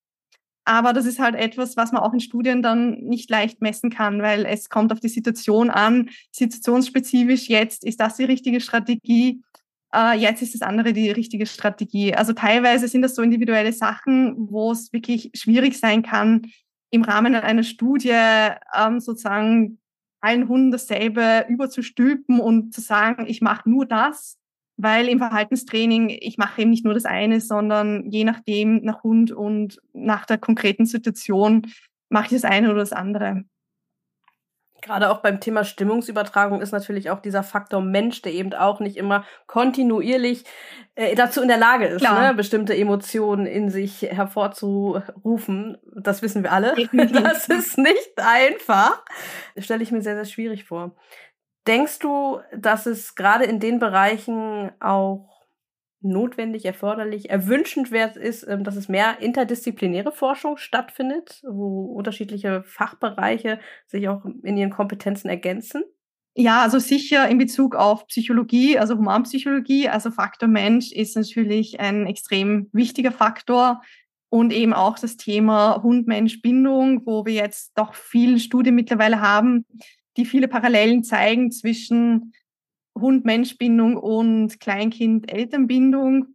Aber das ist halt etwas, was man auch in Studien dann nicht leicht messen kann, weil es kommt auf die Situation an, situationsspezifisch. Jetzt ist das die richtige Strategie, äh, jetzt ist das andere die richtige Strategie. Also teilweise sind das so individuelle Sachen, wo es wirklich schwierig sein kann, im Rahmen einer Studie ähm, sozusagen allen Hunden dasselbe überzustülpen und zu sagen, ich mache nur das, weil im Verhaltenstraining, ich mache eben nicht nur das eine, sondern je nachdem, nach Hund und nach der konkreten Situation, mache ich das eine oder das andere. Gerade auch beim Thema Stimmungsübertragung ist natürlich auch dieser Faktor Mensch, der eben auch nicht immer kontinuierlich äh, dazu in der Lage ist, ne, bestimmte Emotionen in sich hervorzurufen. Das wissen wir alle. Das ist nicht einfach. Das stelle ich mir sehr, sehr schwierig vor. Denkst du, dass es gerade in den Bereichen auch notwendig, erforderlich, erwünschenswert ist, ähm, dass es mehr interdisziplinäre Forschung stattfindet, wo unterschiedliche Fachbereiche sich auch in ihren Kompetenzen ergänzen? Ja, also sicher in Bezug auf Psychologie, also Humanpsychologie, also Faktor Mensch ist natürlich ein extrem wichtiger Faktor. Und eben auch das Thema Hund-Mensch-Bindung, wo wir jetzt doch viele Studien mittlerweile haben, die viele Parallelen zeigen zwischen Hund-Mensch-Bindung und Kleinkind-Elternbindung.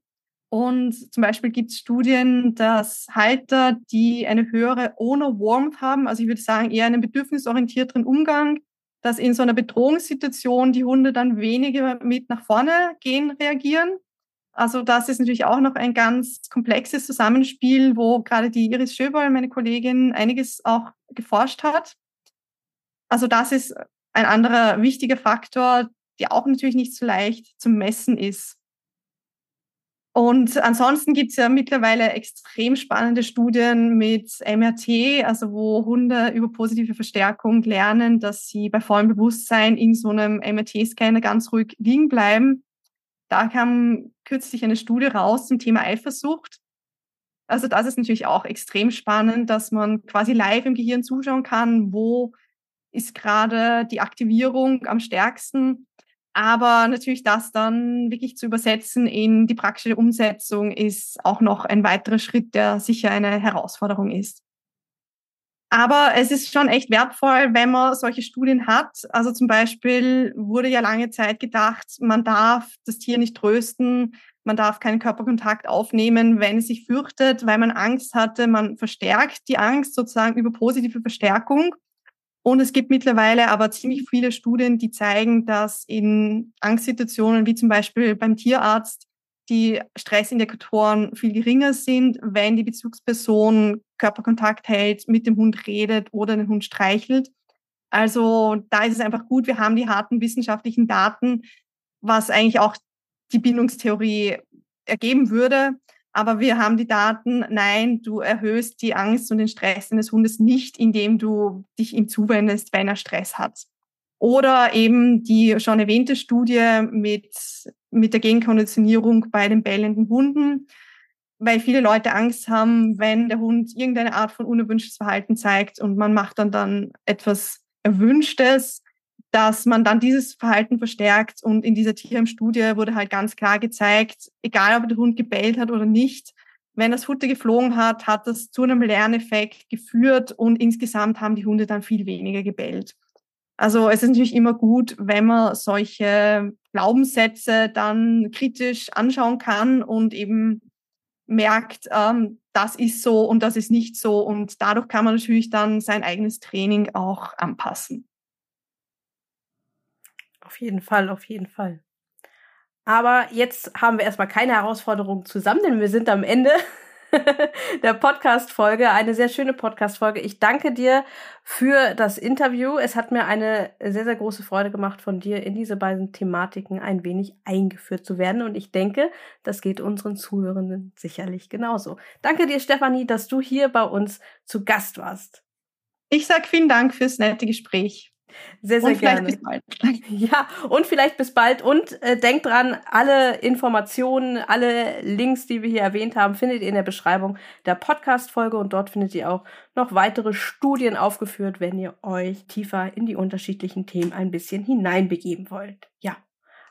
Und zum Beispiel gibt es Studien, dass Halter, die eine höhere Owner-Warmth haben, also ich würde sagen eher einen bedürfnisorientierteren Umgang, dass in so einer Bedrohungssituation die Hunde dann weniger mit nach vorne gehen reagieren. Also das ist natürlich auch noch ein ganz komplexes Zusammenspiel, wo gerade die Iris Schöberl, meine Kollegin, einiges auch geforscht hat. Also das ist ein anderer wichtiger Faktor, die auch natürlich nicht so leicht zu messen ist. Und ansonsten gibt es ja mittlerweile extrem spannende Studien mit MRT, also wo Hunde über positive Verstärkung lernen, dass sie bei vollem Bewusstsein in so einem MRT-Scanner ganz ruhig liegen bleiben. Da kam kürzlich eine Studie raus zum Thema Eifersucht. Also das ist natürlich auch extrem spannend, dass man quasi live im Gehirn zuschauen kann, wo ist gerade die Aktivierung am stärksten aber natürlich das dann wirklich zu übersetzen in die praktische Umsetzung ist auch noch ein weiterer Schritt, der sicher eine Herausforderung ist. Aber es ist schon echt wertvoll, wenn man solche Studien hat. Also zum Beispiel wurde ja lange Zeit gedacht, man darf das Tier nicht trösten, man darf keinen Körperkontakt aufnehmen, wenn es sich fürchtet, weil man Angst hatte. Man verstärkt die Angst sozusagen über positive Verstärkung. Und es gibt mittlerweile aber ziemlich viele Studien, die zeigen, dass in Angstsituationen wie zum Beispiel beim Tierarzt die Stressindikatoren viel geringer sind, wenn die Bezugsperson Körperkontakt hält, mit dem Hund redet oder den Hund streichelt. Also da ist es einfach gut, wir haben die harten wissenschaftlichen Daten, was eigentlich auch die Bindungstheorie ergeben würde. Aber wir haben die Daten, nein, du erhöhst die Angst und den Stress deines Hundes nicht, indem du dich ihm zuwendest, wenn er Stress hat. Oder eben die schon erwähnte Studie mit, mit der Genkonditionierung bei den bellenden Hunden, weil viele Leute Angst haben, wenn der Hund irgendeine Art von unerwünschtes Verhalten zeigt und man macht dann dann etwas Erwünschtes, dass man dann dieses Verhalten verstärkt. Und in dieser Tierheim-Studie wurde halt ganz klar gezeigt, egal ob der Hund gebellt hat oder nicht, wenn das Futter geflogen hat, hat das zu einem Lerneffekt geführt und insgesamt haben die Hunde dann viel weniger gebellt. Also es ist natürlich immer gut, wenn man solche Glaubenssätze dann kritisch anschauen kann und eben merkt, ähm, das ist so und das ist nicht so. Und dadurch kann man natürlich dann sein eigenes Training auch anpassen. Auf jeden Fall, auf jeden Fall. Aber jetzt haben wir erstmal keine Herausforderung zusammen, denn wir sind am Ende der Podcast-Folge. Eine sehr schöne Podcast-Folge. Ich danke dir für das Interview. Es hat mir eine sehr, sehr große Freude gemacht, von dir in diese beiden Thematiken ein wenig eingeführt zu werden. Und ich denke, das geht unseren Zuhörenden sicherlich genauso. Danke dir, Stefanie, dass du hier bei uns zu Gast warst. Ich sag vielen Dank fürs nette Gespräch. Sehr, sehr und gerne. Ja, und vielleicht bis bald. Und äh, denkt dran, alle Informationen, alle Links, die wir hier erwähnt haben, findet ihr in der Beschreibung der Podcast-Folge. Und dort findet ihr auch noch weitere Studien aufgeführt, wenn ihr euch tiefer in die unterschiedlichen Themen ein bisschen hineinbegeben wollt. Ja,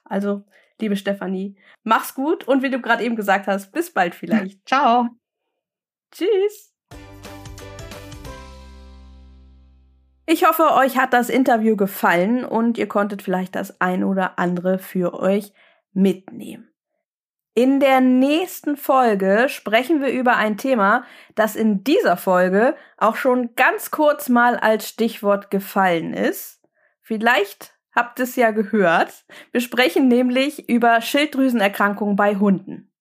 also, liebe Stefanie, mach's gut und wie du gerade eben gesagt hast, bis bald vielleicht. Ciao. Tschüss. Ich hoffe, euch hat das Interview gefallen und ihr konntet vielleicht das ein oder andere für euch mitnehmen. In der nächsten Folge sprechen wir über ein Thema, das in dieser Folge auch schon ganz kurz mal als Stichwort gefallen ist. Vielleicht habt ihr es ja gehört. Wir sprechen nämlich über Schilddrüsenerkrankungen bei Hunden.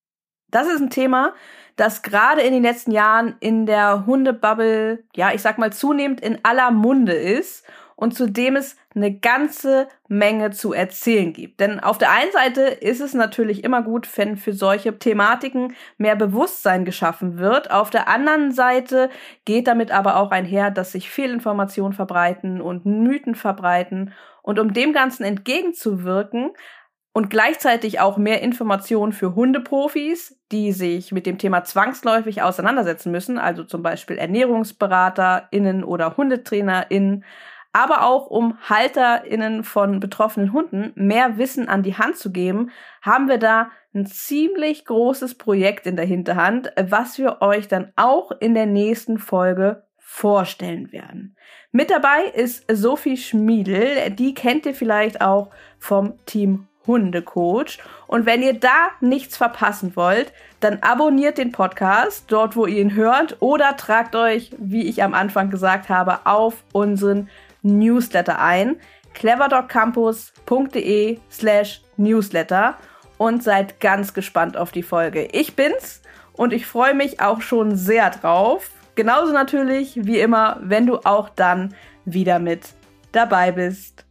Das ist ein Thema, das gerade in den letzten Jahren in der Hundebubble, ja, ich sag mal zunehmend in aller Munde ist und zu dem es eine ganze Menge zu erzählen gibt. Denn auf der einen Seite ist es natürlich immer gut, wenn für solche Thematiken mehr Bewusstsein geschaffen wird. Auf der anderen Seite geht damit aber auch einher, dass sich Fehlinformationen verbreiten und Mythen verbreiten. Und um dem Ganzen entgegenzuwirken, und gleichzeitig auch mehr Informationen für Hundeprofis, die sich mit dem Thema zwangsläufig auseinandersetzen müssen, also zum Beispiel ErnährungsberaterInnen oder HundetrainerInnen, aber auch um HalterInnen von betroffenen Hunden mehr Wissen an die Hand zu geben, haben wir da ein ziemlich großes Projekt in der Hinterhand, was wir euch dann auch in der nächsten Folge vorstellen werden. Mit dabei ist Sophie Schmiedel, die kennt ihr vielleicht auch vom Team Hundecoach. Und wenn ihr da nichts verpassen wollt, dann abonniert den Podcast dort, wo ihr ihn hört oder tragt euch, wie ich am Anfang gesagt habe, auf unseren Newsletter ein. clever.campus.de slash newsletter und seid ganz gespannt auf die Folge. Ich bin's und ich freue mich auch schon sehr drauf. Genauso natürlich wie immer, wenn du auch dann wieder mit dabei bist.